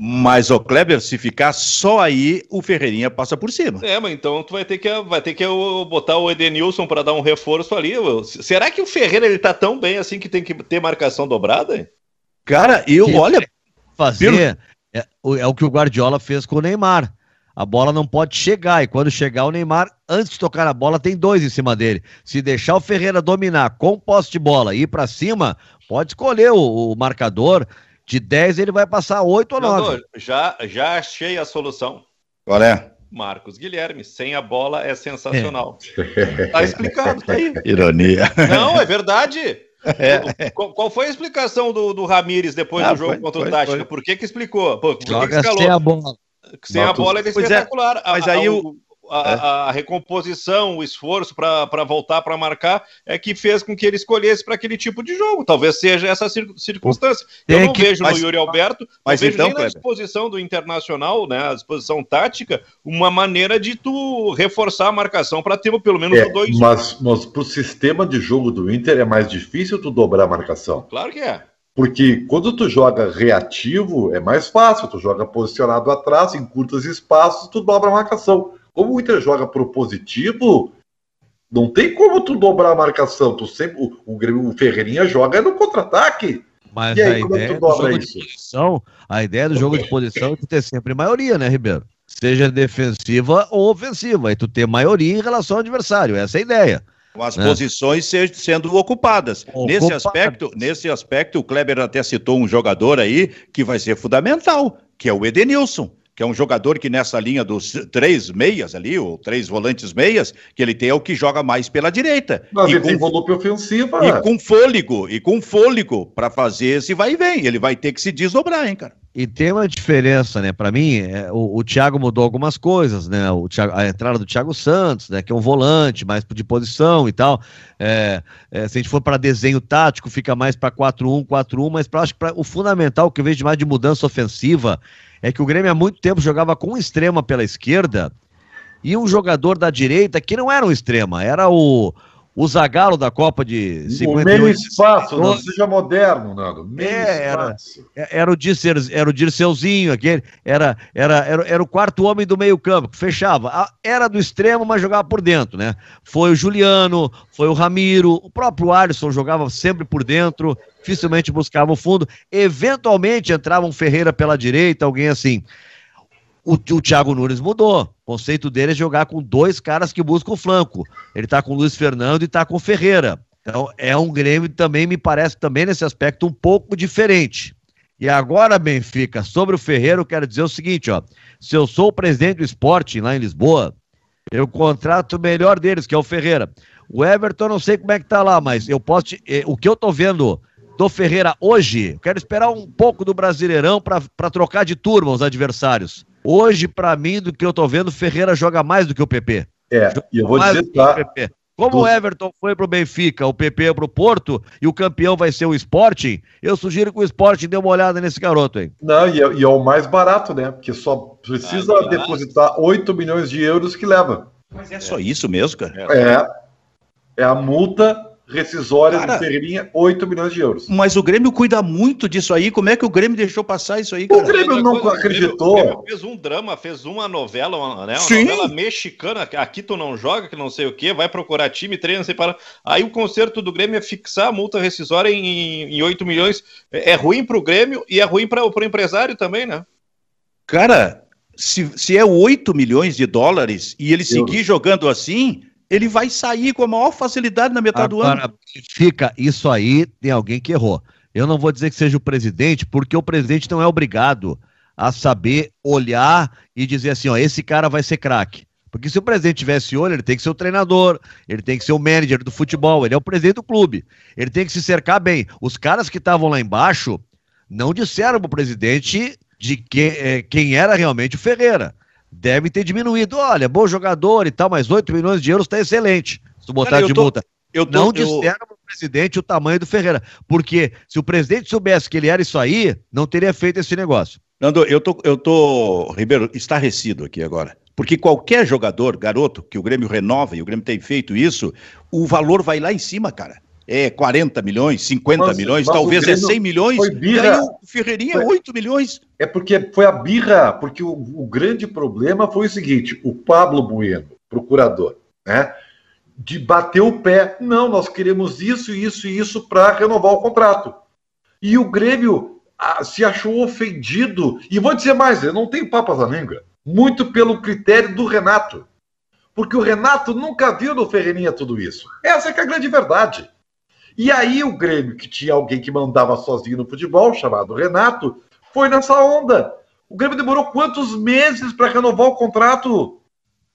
Mas o Kleber, se ficar só aí, o Ferreirinha passa por cima.
É, mas então tu vai ter que, vai ter que botar o Edenilson para dar um reforço ali. Será que o Ferreira ele tá tão bem assim que tem que ter marcação dobrada?
Cara, eu, que olha.
Fazer é, é o que o Guardiola fez com o Neymar. A bola não pode chegar, e quando chegar o Neymar, antes de tocar a bola, tem dois em cima dele. Se deixar o Ferreira dominar com posse de bola e ir para cima, pode escolher o, o marcador de 10 ele vai passar 8 ou 9.
Já, já achei a solução.
Qual é?
Marcos Guilherme, sem a bola é sensacional. É. Tá explicado, tá aí.
Ironia.
Não, é verdade. É. Qual, qual, foi a explicação do, do Ramires depois ah, do jogo foi, contra o Tática? Por que que explicou? Pô, por
Joga que, que escalou? sem a bola.
Sem a bola é, é. espetacular.
É, mas aí o,
a, é. a, recomposição, o esforço para voltar para marcar é que fez com que ele escolhesse para aquele tipo de jogo. Talvez seja essa circunstância. Eu não que... vejo mas, no Yuri Alberto, mas vejo então, nem na disposição do Internacional, né, a disposição tática, uma maneira de tu reforçar a marcação para ter pelo menos
é,
dois.
Mas, mas para o sistema de jogo do Inter é mais difícil tu dobrar a marcação.
Claro que é.
Porque quando tu joga reativo, é mais fácil, tu joga posicionado atrás, em curtos espaços, tu dobra a marcação. Como o Inter joga propositivo, não tem como tu dobrar a marcação. Tu sempre, o, o, o Ferreirinha joga no contra-ataque.
Mas aí, a, é ideia do jogo isso? de posição, a ideia do jogo de posição é tu ter sempre maioria, né, Ribeiro? Seja defensiva ou ofensiva, e tu ter maioria em relação ao adversário. Essa é a ideia.
Com as né? posições sendo ocupadas. Nesse aspecto, nesse aspecto, o Kleber até citou um jogador aí que vai ser fundamental, que é o Edenilson que é um jogador que nessa linha dos três meias ali, ou três volantes meias, que ele tem é o que joga mais pela direita.
Mas
e
ele com, tem volume ofensivo.
E com fôlego, e com fôlego para fazer esse vai e vem. Ele vai ter que se desdobrar, hein, cara.
E tem uma diferença, né? Para mim, é, o, o Thiago mudou algumas coisas, né? O Thiago, a entrada do Thiago Santos, né? Que é um volante, mais de posição e tal. É, é, se a gente for para desenho tático, fica mais para 4-1, 4-1, mas pra, acho que pra, o fundamental que eu vejo mais de mudança ofensiva é que o Grêmio há muito tempo jogava com um extrema pela esquerda e um jogador da direita que não era um extrema, era o, o Zagalo da Copa de
58. O meio espaço, não seja moderno, Nando.
Meio é, era, é, era, o Dirceu, era o Dirceuzinho, aquele, era, era, era, era o quarto homem do meio campo, que fechava. Era do extremo, mas jogava por dentro, né? Foi o Juliano, foi o Ramiro, o próprio Alisson jogava sempre por dentro, dificilmente buscava o fundo. Eventualmente entrava um Ferreira pela direita, alguém assim. O, o Thiago Nunes mudou. Conceito dele é jogar com dois caras que buscam o flanco. Ele tá com o Luiz Fernando e tá com o Ferreira. Então é um Grêmio também, me parece, também nesse aspecto um pouco diferente. E agora, Benfica, sobre o Ferreira, eu quero dizer o seguinte, ó. Se eu sou o presidente do esporte lá em Lisboa, eu contrato o melhor deles, que é o Ferreira. O Everton, não sei como é que tá lá, mas eu posso. Te, eh, o que eu tô vendo do Ferreira hoje, quero esperar um pouco do Brasileirão para trocar de turma os adversários. Hoje, para mim, do que eu tô vendo, Ferreira joga mais do que o PP.
É, e eu vou dizer, tá?
Como o Everton foi pro Benfica, o PP é pro Porto e o campeão vai ser o Sporting, eu sugiro que o Sporting dê uma olhada nesse garoto aí.
Não, e é, e é o mais barato, né? Porque só precisa ah, depositar 8 milhões de euros que leva.
Mas é só isso mesmo, cara?
É. É a multa rescisória cara, do Ferreirinha, 8 milhões de euros.
Mas o Grêmio cuida muito disso aí. Como é que o Grêmio deixou passar isso aí,
cara? O Grêmio não coisa, acreditou. O Grêmio
fez um drama, fez uma novela, uma, né, uma Sim. novela mexicana. Aqui tu não joga, que não sei o quê, vai procurar time, treina, sei para. Aí o conserto do Grêmio é fixar a multa rescisória em, em 8 milhões. É, é ruim para o Grêmio e é ruim para o empresário também, né?
Cara, se, se é 8 milhões de dólares e ele seguir jogando assim ele vai sair com a maior facilidade na metade Agora, do ano.
Fica, isso aí tem alguém que errou. Eu não vou dizer que seja o presidente, porque o presidente não é obrigado a saber olhar e dizer assim, ó, esse cara vai ser craque. Porque se o presidente tivesse olho, ele tem que ser o treinador, ele tem que ser o manager do futebol, ele é o presidente do clube. Ele tem que se cercar bem. Os caras que estavam lá embaixo não disseram para o presidente de que, é, quem era realmente o Ferreira. Deve ter diminuído. Olha, bom jogador e tal, mas 8 milhões de euros está excelente. Se tu botar Cara, de tô, multa. Eu tô, não disseram eu... para o presidente o tamanho do Ferreira. Porque se o presidente soubesse que ele era isso aí, não teria feito esse negócio.
Nando, eu tô, eu tô, Ribeiro, estarrecido aqui agora. Porque qualquer jogador, garoto, que o Grêmio renova, e o Grêmio tem feito isso, o valor vai lá em cima, cara. É 40 milhões, 50 mas, milhões, mas talvez é 100 milhões. Foi birra. E aí o Ferreirinha foi, 8 milhões.
É porque foi a birra, porque o, o grande problema foi o seguinte: o Pablo Bueno, procurador, né? De bater o pé. Não, nós queremos isso, isso e isso para renovar o contrato. E o Grêmio ah, se achou ofendido. E vou dizer mais: eu não tenho papas na língua muito pelo critério do Renato. Porque o Renato nunca viu no Ferreirinha tudo isso. Essa é, é a grande verdade. E aí o Grêmio, que tinha alguém que mandava sozinho no futebol, chamado Renato, foi nessa onda. O Grêmio demorou quantos meses para renovar o contrato?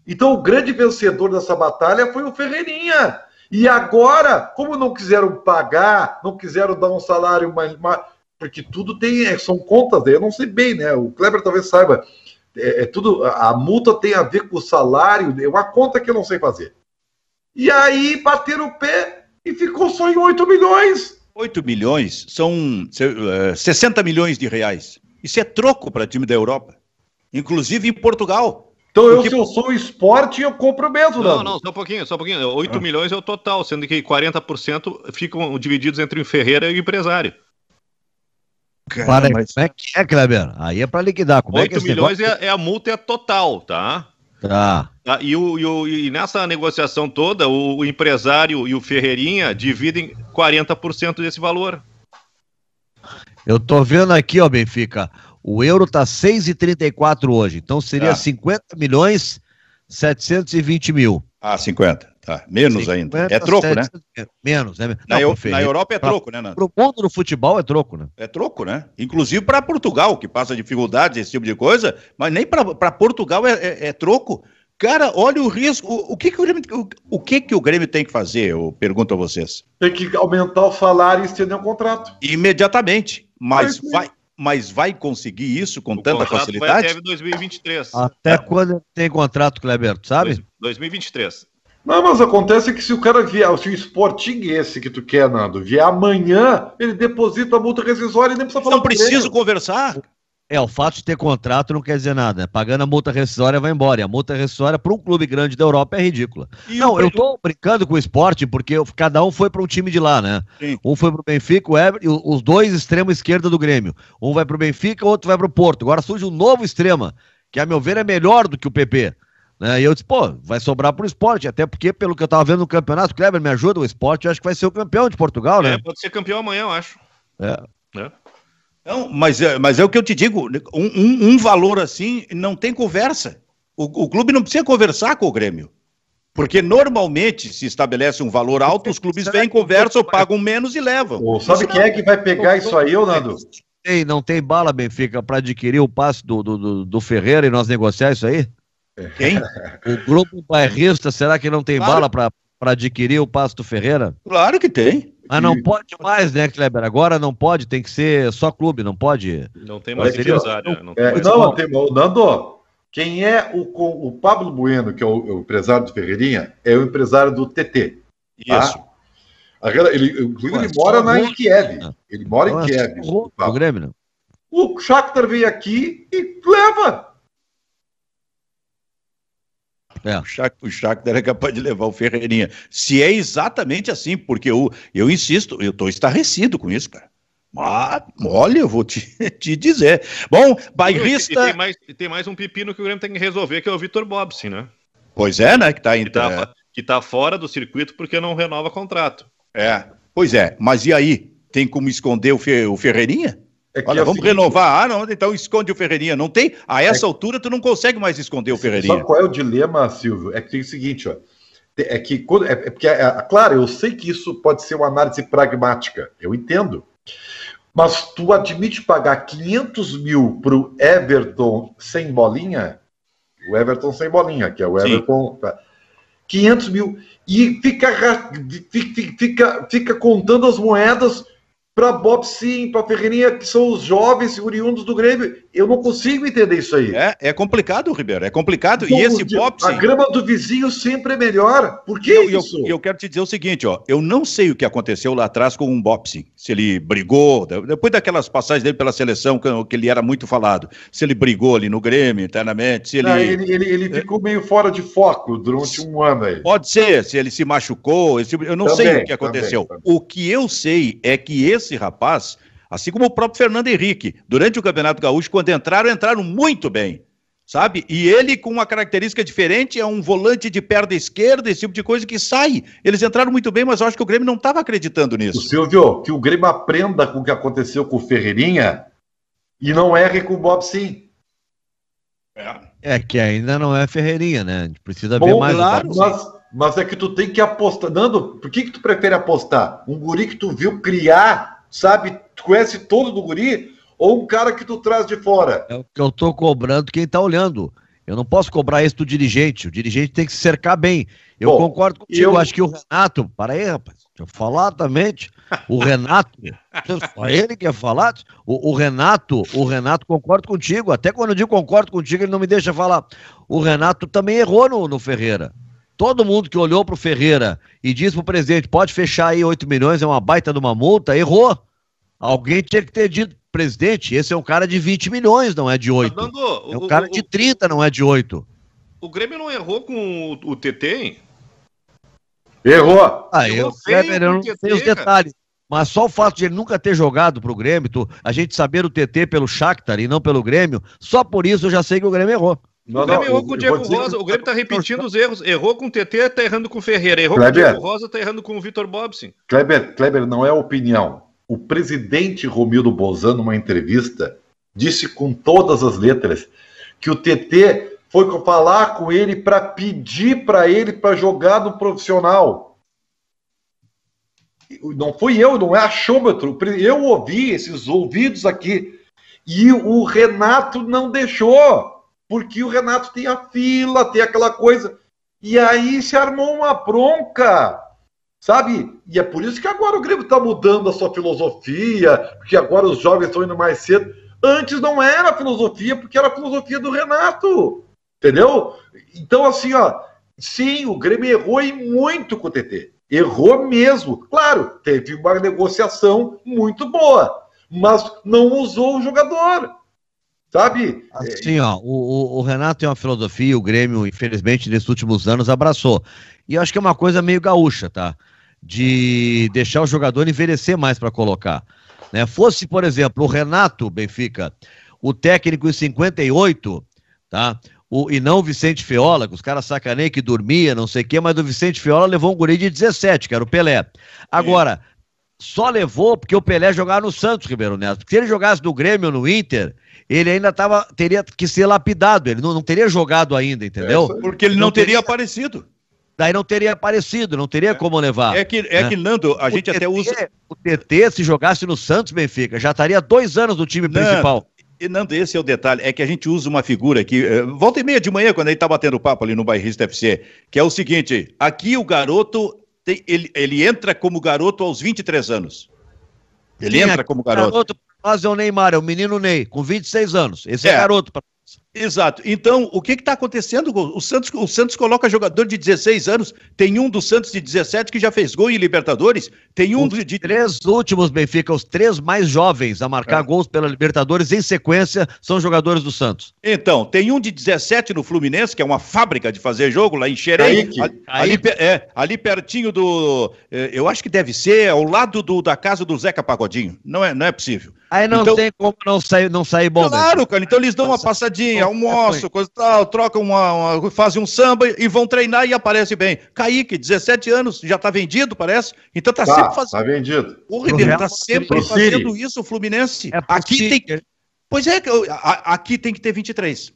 Então o grande vencedor dessa batalha foi o Ferreirinha. E agora, como não quiseram pagar, não quiseram dar um salário mais, mais porque tudo tem, é, são contas, eu não sei bem, né? O Kleber talvez saiba é, é, tudo. A multa tem a ver com o salário, é uma conta que eu não sei fazer. E aí bateram o pé e ficou só em 8 milhões.
8 milhões são uh, é, 60 milhões de reais. Isso é troco para time da Europa, inclusive em Portugal.
Então, Porque... eu, se eu sou esporte, eu compro mesmo,
não? Não, não, só um pouquinho, só um pouquinho. 8 ah. milhões é o total, sendo que 40% ficam divididos entre o Ferreira e o empresário.
Cara, mas... Como é que é, Kleber? Aí é para liquidar. Como 8
é que é milhões é, é, a multa é total, tá?
Tá.
Tá e, o, e, o, e, nessa negociação toda, o, o, empresário e o Ferreirinha dividem 40% desse valor.
Eu tô vendo aqui, ó, Benfica. O euro tá 6,34 hoje. Então seria tá. 50 milhões 720 mil.
Ah, 50. Tá, menos 50, ainda. É troco, 7,
né? Menos, né?
Na, eu, na Europa é troco, né,
Nando? Pro mundo do futebol é troco, né?
É troco, né? Inclusive para Portugal, que passa dificuldades, esse tipo de coisa, mas nem para Portugal é, é, é, troco. Cara, olha o risco. O, o, que, que o, Grêmio, o, o, que, que o Grêmio tem que fazer? Eu pergunto a vocês.
Tem que aumentar o salário e estender o contrato.
Imediatamente. Mas vai, mas vai conseguir isso com o tanta facilidade? Vai
até 2023.
Até é. quando tem contrato, Kleber, sabe?
2023.
Não, mas acontece que se o cara vier, se o Sporting esse que tu quer, Nando, vier amanhã, ele deposita a multa rescisória e nem precisa falar.
Não preciso conversar.
É, o fato de ter contrato não quer dizer nada. Né? Pagando a multa rescisória vai embora. E a multa rescisória para um clube grande da Europa é ridícula. E não, eu tô brincando com o esporte porque cada um foi para um time de lá, né? Sim. Um foi para o Benfica, o Ever, os dois extremos esquerda do Grêmio. Um vai para o Benfica, o outro vai para o Porto. Agora surge um novo extrema, que a meu ver é melhor do que o PP. Né? E eu disse, pô, vai sobrar pro esporte, até porque, pelo que eu tava vendo no campeonato, Kleber, me ajuda, o esporte, eu acho que vai ser o campeão de Portugal, né? É,
pode ser campeão amanhã, eu acho.
É. Não, mas, é, mas é o que eu te digo, um, um, um valor assim não tem conversa. O, o, clube não precisa conversar com o Grêmio. Porque normalmente se estabelece um valor alto, os clubes vêm, conversam, pagam menos e levam.
Oh, sabe quem é que vai pegar isso aí, Nando?
Tem, não tem bala, Benfica, para adquirir o passe do, do, do Ferreira e nós negociar isso aí?
Quem?
O grupo bairrista, será que não tem claro. bala para adquirir o passo do Ferreira?
Claro que tem.
Mas não pode mais, né, Kleber? Agora não pode, tem que ser só clube, não pode.
Não tem mais empresário.
Não, é, não, tem, Nando, quem é o, o Pablo Bueno, que é o, o, empresário do Ferreirinha, é o empresário do TT.
Tá? Isso.
Ele, inclusive, ele mora na em Kiev. Ele mora em Kiev. O,
o Grêmio, não.
O Shakhtar veio aqui e leva.
É. O, Shakhtar, o Shakhtar é capaz de levar o Ferreirinha. Se é exatamente assim, porque eu, eu insisto, eu estou estarrecido com isso, cara. Mas, olha, eu vou te, te dizer. Bom, bairrista. E
tem, mais, tem mais um pepino que o Grêmio tem que resolver, que é o Vitor Bobson, né?
Pois é, né? Que está
que tá, que tá fora do circuito porque não renova contrato.
É. Pois é, mas e aí? Tem como esconder o, Fe, o Ferreirinha? É Olha, é vamos seguinte... renovar. Ah, não, então esconde o Ferreirinha. Não tem. A essa é... altura, tu não consegue mais esconder o Ferreirinha. Sabe
qual é o dilema, Silvio? É que tem o seguinte, ó. É que, é, é porque, é, é, claro, eu sei que isso pode ser uma análise pragmática, eu entendo. Mas tu admite pagar 500 mil para o Everton sem bolinha? o Everton sem bolinha, que é o Everton. Sim. 500 mil. E fica, fica, fica, fica contando as moedas para Bob Sim, para Ferreirinha, que são os jovens oriundos do Grêmio. Eu não consigo entender isso aí.
É, é complicado, Ribeiro, é complicado. e esse Bob
A grama do vizinho sempre é melhor. Por que
eu, isso? Eu, eu, quero te dizer o seguinte, ó, eu não sei o que aconteceu lá atrás com o Bobson. Se ele brigou, depois daquelas passagens dele pela seleção, que, que ele era muito falado, se ele brigou ali no Grêmio internamente, se ele... Não,
ele, ele, ele ficou meio fora de foco durante um ano aí.
Pode ser, se ele se machucou, eu não também, sei o que aconteceu. Também, também. O que eu sei é que esse esse rapaz, assim como o próprio Fernando Henrique, durante o Campeonato Gaúcho, quando entraram, entraram muito bem. Sabe? E ele, com uma característica diferente, é um volante de perna esquerda, esse tipo de coisa que sai. Eles entraram muito bem, mas eu acho que o Grêmio não estava acreditando nisso. O
Silvio, que o Grêmio aprenda com o que aconteceu com o Ferreirinha e não erre com o Bob Sim.
É. é que ainda não é Ferreirinha, né? A gente precisa Bom, ver mais.
Claro, mas, mas é que tu tem que apostar. Nando, por que, que tu prefere apostar? Um guri que tu viu criar sabe, conhece todo do guri, ou um cara que tu traz de fora?
É o que eu tô cobrando quem tá olhando. Eu não posso cobrar isso do dirigente. O dirigente tem que se cercar bem. Eu Bom, concordo contigo. Eu acho que o Renato. Para aí, rapaz. Deixa eu falar também. O Renato. só ele quer falar. O, o, Renato, o Renato, concordo contigo. Até quando eu digo concordo contigo, ele não me deixa falar. O Renato também errou no, no Ferreira. Todo mundo que olhou para o Ferreira e disse para o presidente: pode fechar aí 8 milhões, é uma baita de uma multa, errou. Alguém tinha que ter dito, presidente, esse é um cara de 20 milhões, não é de 8. Fernando, é um o, cara o, de 30, não é de 8.
O Grêmio não errou com o, o TT, hein?
Errou.
Ah, eu, Kleber, eu não sei os detalhes. Mas só o fato de ele nunca ter jogado pro Grêmio, tu, a gente saber o TT pelo Shakhtar e não pelo Grêmio, só por isso eu já sei que o Grêmio errou.
Não, o Grêmio não, errou com o Diego Rosa. O Grêmio tá repetindo os erros. Errou com o TT, tá errando com o Ferreira. Errou Kleber, com o Diego Rosa, tá errando com o Vitor Bobson.
Kleber, Kleber, não é opinião. O presidente Romildo Bozan, numa entrevista, disse com todas as letras que o TT foi falar com ele para pedir para ele para jogar no profissional. Não fui eu, não é achômetro. Eu ouvi esses ouvidos aqui. E o Renato não deixou porque o Renato tem a fila, tem aquela coisa. E aí se armou uma bronca, sabe? E é por isso que agora o Grêmio está mudando a sua filosofia, porque agora os jovens estão indo mais cedo. Antes não era a filosofia, porque era a filosofia do Renato, entendeu? Então, assim, ó, sim, o Grêmio errou e muito com o TT. Errou mesmo. Claro, teve uma negociação muito boa, mas não usou o jogador. Sabe?
Assim, ó, o, o, Renato tem uma filosofia, o Grêmio, infelizmente, nesses últimos anos abraçou. E eu acho que é uma coisa meio gaúcha, tá? De deixar o jogador envelhecer mais para colocar. Né? Fosse, por exemplo, o Renato Benfica, o técnico em 58, tá? O, e não o Vicente Fiola, que os caras sacaneiam que dormia, não sei o quê, mas o Vicente Fiola levou um guri de 17, que era o Pelé. Agora, é. só levou porque o Pelé jogava no Santos, Ribeiro Neto. Porque se ele jogasse no Grêmio ou no Inter, ele ainda tava, teria que ser lapidado, ele não, não teria jogado ainda, entendeu?
É, porque ele não, não teria, teria aparecido.
Daí não teria aparecido, não teria é, como levar.
É que, é né? que Nando, a o gente TT, até usa.
O TT, se jogasse no Santos Benfica, já estaria dois anos no time não, principal.
E Nando, esse é o detalhe, é que a gente usa uma figura aqui, eh, volta e meia de manhã, quando ele tá batendo papo ali no Bairrista FC, que é o seguinte: aqui o garoto, tem, ele, ele entra como garoto aos 23 anos. Ele Sim, entra como garoto. garoto
nós é o Neymar, é o menino Ney, com 26 anos. Esse é, é garoto para
Exato. Então, o que está acontecendo? O Santos, o Santos coloca jogador de 16 anos. Tem um do Santos de 17 que já fez gol em Libertadores. Tem um
os de. Três últimos, Benfica, os três mais jovens a marcar é. gols pela Libertadores em sequência são jogadores do Santos.
Então, tem um de 17 no Fluminense, que é uma fábrica de fazer jogo lá em Xerém. Ali, ali, é, ali pertinho do. É, eu acho que deve ser ao lado do, da casa do Zeca Pagodinho. Não é, não é possível.
Aí não então, tem como não sair, não sair bom.
Claro, cara. Então eles dão uma passadinha, almoço, coisa tal, trocam uma, uma, fazem um samba e vão treinar e aparece bem. Kaique, 17 anos, já tá vendido, parece. Então tá, tá sempre
fazendo. Tá vendido.
O Ribeiro tá sempre fazendo isso, o Fluminense. É aqui tem. Pois é, aqui tem que ter 23.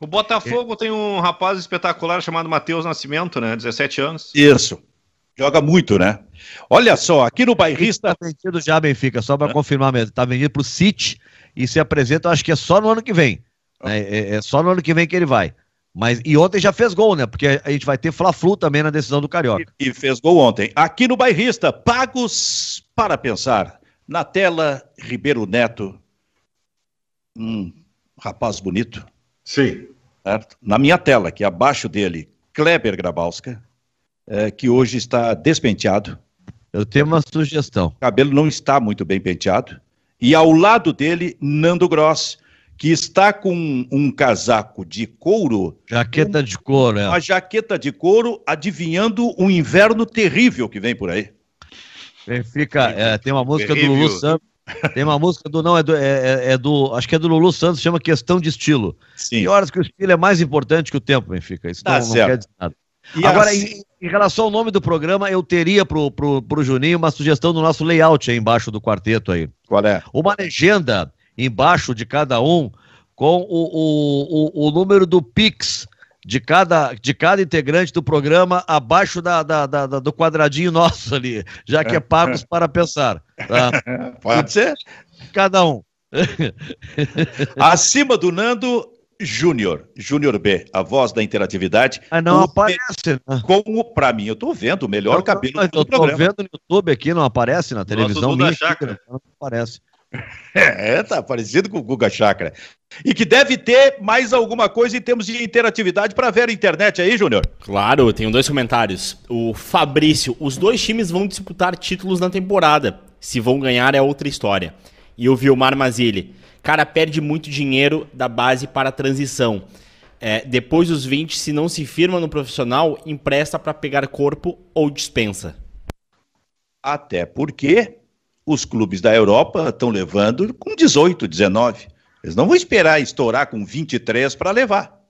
O Botafogo é. tem um rapaz espetacular chamado Matheus Nascimento, né? 17 anos.
Isso. Joga muito, né? Olha só, aqui no bairrista.
Tá vendido já, Benfica, só para confirmar mesmo. Tá vendido pro City e se apresenta, acho que é só no ano que vem. É, é, é, só no ano que vem que ele vai. Mas, e ontem já fez gol, né? Porque a gente vai ter Fla-Flu também na decisão do Carioca.
E, e fez gol ontem. Aqui no Bairrista, pagos para pensar. Na tela, Ribeiro Neto. Um rapaz bonito.
Sim.
Certo? Na minha tela, aqui abaixo dele, Kleber Grabowska, é, que hoje está despenteado.
Eu tenho uma sugestão.
O cabelo não está muito bem penteado. E ao lado dele, Nando Gross, que está com um casaco de couro.
Jaqueta de couro, é.
Uma jaqueta de couro, adivinhando um inverno terrível que vem por aí.
Benfica, é, tem uma música terrível. do Lulu Santos. Tem uma música do. Não, é do, é, é, é do. Acho que é do Lulu Santos, chama Questão de Estilo.
Sim.
Tem horas que o estilo é mais importante que o tempo, Benfica. Isso
tá
não, não quer dizer nada. E Agora, assim... em, relação ao nome do programa, eu teria pro, pro, pro Juninho uma sugestão do nosso layout aí embaixo do quarteto aí.
Qual é?
Uma legenda embaixo de cada um com o, o, o, o número do Pix de cada, de cada integrante do programa abaixo da, da, da, do quadradinho nosso ali, já que é pagos para pensar.
Tá? Pode ser.
Cada um.
Acima do Nando, Júnior, Júnior B, a voz da interatividade.
Ah, não aparece.
Né? Como para mim, eu tô vendo o melhor eu, cabelo
eu, do eu tô vendo no YouTube aqui, não aparece na televisão
minha. Aqui,
não aparece.
É, tá parecido com o Guga Chakra. E que deve ter mais alguma coisa em termos de interatividade para ver a internet aí, Júnior.
Claro, tenho dois comentários. O Fabrício, os dois times vão disputar títulos na temporada. Se vão ganhar é outra história. E o Vilmar Mazili, cara, perde muito dinheiro da base para a transição. É, depois dos 20, se não se firma no profissional, empresta para pegar corpo ou dispensa.
Até porque os clubes da Europa estão levando com 18, 19. Eles não vão esperar estourar com 23 para levar.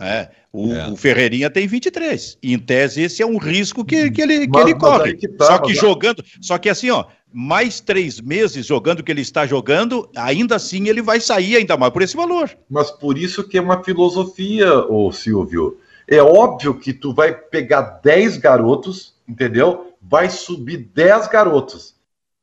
É, o, é. o, Ferreirinha tem 23. E, em tese, esse é um risco que, que ele, que ele corre. Que tá, só que jogando. Só que assim, ó, mais três meses jogando o que ele está jogando, ainda assim ele vai sair ainda mais por esse valor.
Mas por isso que é uma filosofia, ô Silvio. É óbvio que tu vai pegar 10 garotos, entendeu? vai subir 10 garotos.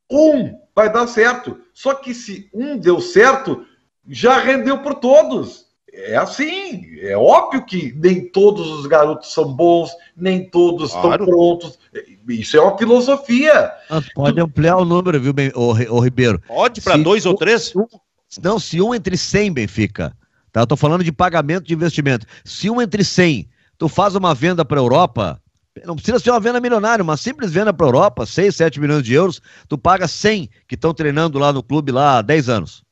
Um vai dar certo. Só que se um deu certo, já rendeu por todos. É assim, é óbvio que nem todos os garotos são bons, nem todos claro. estão prontos. Isso é uma filosofia.
Ah, pode ampliar o número, viu, o, o Ribeiro?
Pode para dois ou três?
Um, não, se um entre 100, Benfica. Tá? Eu tô falando de pagamento de investimento. Se um entre 100, tu faz uma venda para a Europa, não precisa ser uma venda milionária, uma simples venda para a Europa, 6, 7 milhões de euros, tu paga 100 que estão treinando lá no clube lá há 10 anos.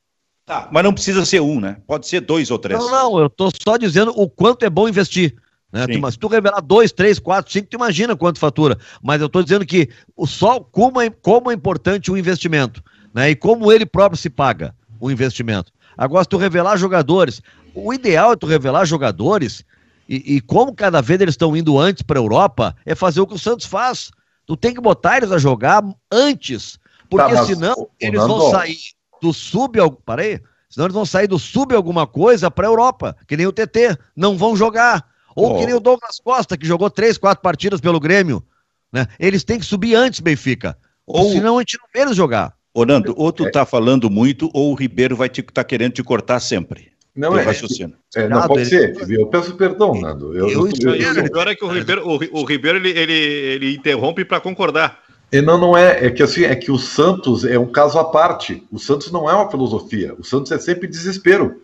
Tá, mas não precisa ser um, né? Pode ser dois ou três.
Não, não, eu tô só dizendo o quanto é bom investir. Né? Tu, se tu revelar dois, três, quatro, cinco, tu imagina quanto fatura. Mas eu tô dizendo que o só como é, como é importante o investimento, né? E como ele próprio se paga o investimento. Agora, se tu revelar jogadores, o ideal é tu revelar jogadores e, e como cada vez eles estão indo antes para a Europa, é fazer o que o Santos faz. Tu tem que botar eles a jogar antes, porque tá, senão eles o vão sair do sub. Parei. Senão eles vão sair do sub alguma coisa para a Europa, que nem o TT. Não vão jogar. Ou oh. que nem o Douglas Costa, que jogou três, quatro partidas pelo Grêmio. Né? Eles têm que subir antes, Benfica. Ou senão a gente não vê eles jogar.
Ô, Nando, ou tu tá falando muito, ou o Ribeiro vai te tá querendo te cortar sempre.
Não é. Raciocínio. É, não pode ser. Eu peço perdão, Nando. Eu, eu,
eu, eu, o pior é que o Ribeiro, o, o Ribeiro ele, ele, ele interrompe para concordar.
Não, não é. É que assim, é que o Santos é um caso à parte. O Santos não é uma filosofia. O Santos é sempre desespero.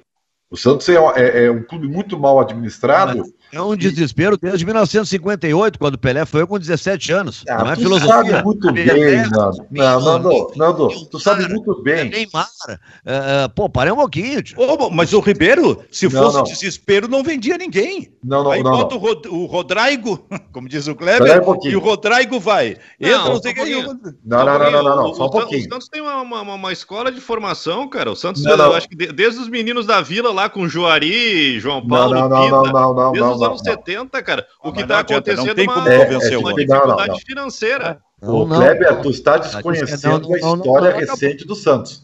O Santos é, é, é um clube muito mal administrado. Mas
é um desespero desde 1958, quando o Pelé foi com 17 anos.
Ah, não é tu filosofia. sabe muito bem, Nando. Não, Nando, Nando, tu sabe muito bem.
Neymar. Uh, pô, parei um pouquinho.
Oh, mas o Ribeiro, se não, fosse não. desespero, não vendia ninguém.
Não, não,
Aí
não.
bota
não.
O, Rodrigo, como diz o Kleber, um e o Rodrigo vai.
Entra, não, sei um não, não, não, não, não, não, só um pouquinho. O Santos tem uma, uma, uma escola de formação, cara. O Santos, eu acho que desde os meninos da Vila lá com Juari, João Paulo,
não, não, não, não, não,
desde os anos 70, cara. O que está acontecendo
é uma, é,
uma dificuldade não, não, financeira.
O Kleber, tu está desconhecendo a história recente do Santos.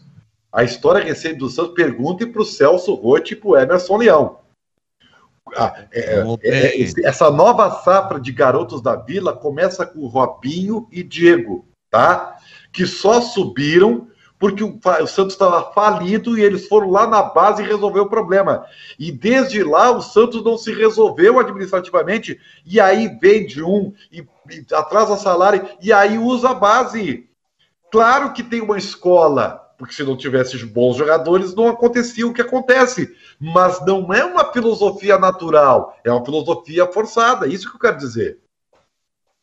A história recente do Santos, pergunte para o Celso Rotti e para o Emerson Leão. Ah, é, é, é essa nova safra de garotos da Vila começa com Robinho e Diego, tá? Que só subiram porque o, o Santos estava falido e eles foram lá na base resolver o problema. E desde lá o Santos não se resolveu administrativamente, e aí vende um, e, e atrasa salário, e aí usa a base. Claro que tem uma escola, porque se não tivesse bons jogadores, não acontecia o que acontece. Mas não é uma filosofia natural, é uma filosofia forçada. Isso que eu quero dizer.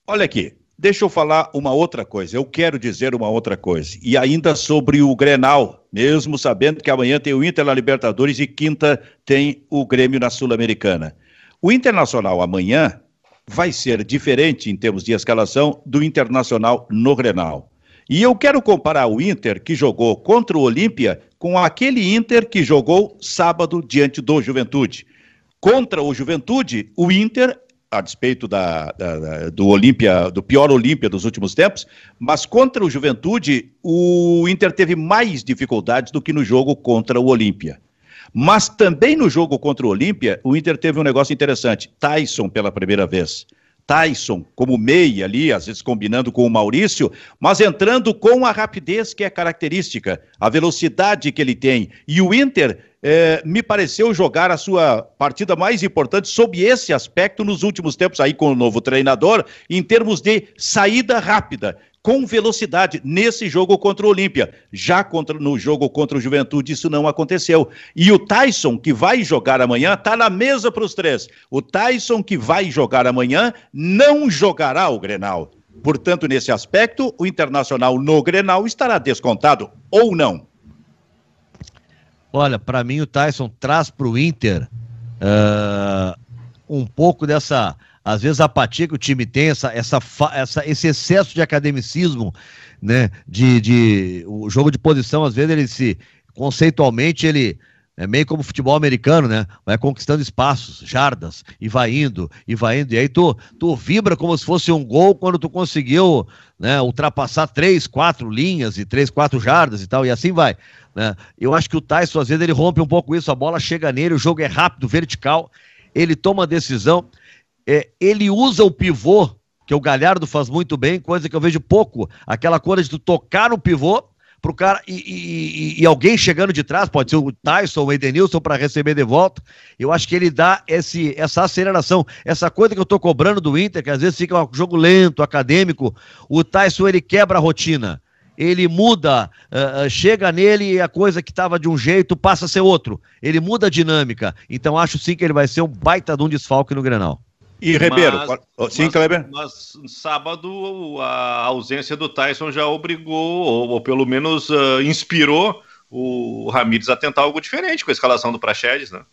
Olha aqui, deixa eu falar uma outra coisa. Eu quero dizer uma outra coisa. E ainda sobre o Grenal, mesmo sabendo que amanhã tem o Inter na Libertadores e quinta tem o Grêmio na Sul-Americana. O Internacional amanhã vai ser diferente em termos de escalação do Internacional no Grenal. E eu quero comparar o Inter que jogou contra o Olímpia com aquele Inter que jogou sábado diante do Juventude. Contra o Juventude, o Inter a despeito da, da, da, do Olímpia, do pior Olímpia dos últimos tempos, mas contra o Juventude, o Inter teve mais dificuldades do que no jogo contra o Olímpia. Mas também no jogo contra o Olímpia, o Inter teve um negócio interessante. Tyson pela primeira vez. Tyson como meia ali, às vezes combinando com o Maurício, mas entrando com a rapidez que é característica, a velocidade que ele tem. E o Inter é, me pareceu jogar a sua partida mais importante sob esse aspecto nos últimos tempos aí com o novo treinador, em termos de saída rápida com velocidade nesse jogo contra o Olímpia. Já contra, no jogo contra o Juventude, isso não aconteceu. E o Tyson, que vai jogar amanhã, está na mesa para os três. O Tyson, que vai jogar amanhã, não jogará o Grenal. Portanto, nesse aspecto, o Internacional no Grenal estará descontado ou não.
Olha, para mim o Tyson traz para o Inter uh, um pouco dessa às vezes a apatia que o time tem, essa, essa, essa, esse excesso de academicismo, né? De, de, o jogo de posição, às vezes, ele se. Conceitualmente, ele. É meio como futebol americano, né? Vai conquistando espaços, jardas, e vai indo, e vai indo. E aí tu, tu vibra como se fosse um gol quando tu conseguiu né, ultrapassar três, quatro linhas e três, quatro jardas e tal, e assim vai. Né? Eu acho que o Tyson, às vezes, ele rompe um pouco isso, a bola chega nele, o jogo é rápido, vertical, ele toma a decisão é, ele usa o pivô, que o Galhardo faz muito bem, coisa que eu vejo pouco, aquela coisa de tu tocar no pivô pro cara e, e, e, alguém chegando de trás, pode ser o Tyson, o Edenilson para receber de volta. Eu acho que ele dá esse, essa aceleração, essa coisa que eu tô cobrando do Inter, que às vezes fica um jogo lento, acadêmico. O Tyson ele quebra a rotina. Ele muda, uh, chega nele e a coisa que estava de um jeito passa a ser outro. Ele muda a dinâmica. Então acho sim que ele vai ser um baita de um desfalque no Grenal.
E Ribeiro, mas, sim,
mas,
Kleber?
Mas sábado a ausência do Tyson já obrigou, ou, ou pelo menos uh, inspirou o Ramires a tentar algo diferente com a escalação do Praxedes, né?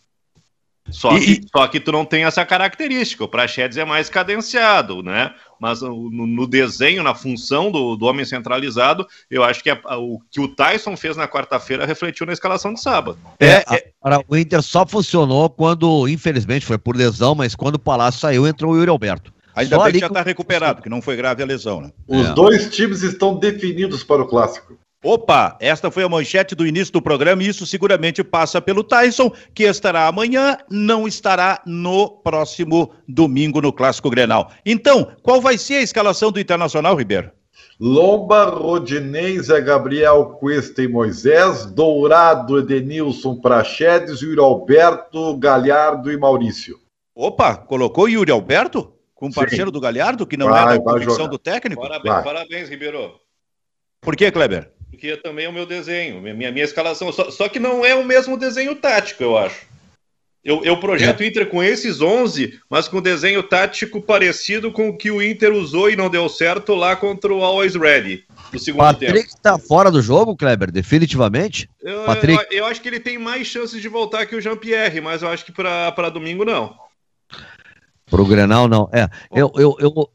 Só, e, que, só que tu não tem essa característica. O Praxedes é mais cadenciado, né? Mas no, no desenho, na função do, do homem centralizado, eu acho que a, a, o que o Tyson fez na quarta-feira refletiu na escalação de sábado.
É, é, a, o Inter só funcionou quando, infelizmente, foi por lesão, mas quando o Palácio saiu, entrou o Yuri Alberto.
Ainda só bem que já está recuperado, que não foi grave a lesão, né?
Os é. dois times estão definidos para o clássico.
Opa, esta foi a manchete do início do programa e isso seguramente passa pelo Tyson, que estará amanhã, não estará no próximo domingo no Clássico Grenal. Então, qual vai ser a escalação do Internacional, Ribeiro?
Lomba, Rodinei, Zé Gabriel, Cuesta e Moisés, Dourado, Edenilson, Praxedes, Yuri Alberto, Galhardo e Maurício.
Opa, colocou Yuri Alberto? Com parceiro Sim. do Galhardo, que não vai, é da convicção do técnico?
Parabéns, parabéns Ribeiro.
Por que, Kleber?
Porque também é o meu desenho, minha, minha escalação. Só, só, que não é o mesmo desenho tático, eu acho. Eu, eu projeto é. o Inter com esses 11, mas com desenho tático parecido com o que o Inter usou e não deu certo lá contra o Always Ready, no segundo
Patrick tempo. Patrick tá fora do jogo, Kleber, definitivamente?
Eu, Patrick... Eu, eu, acho que ele tem mais chances de voltar que o Jean-Pierre, mas eu acho que para domingo não.
Pro Grenal, não. É, eu, eu, eu,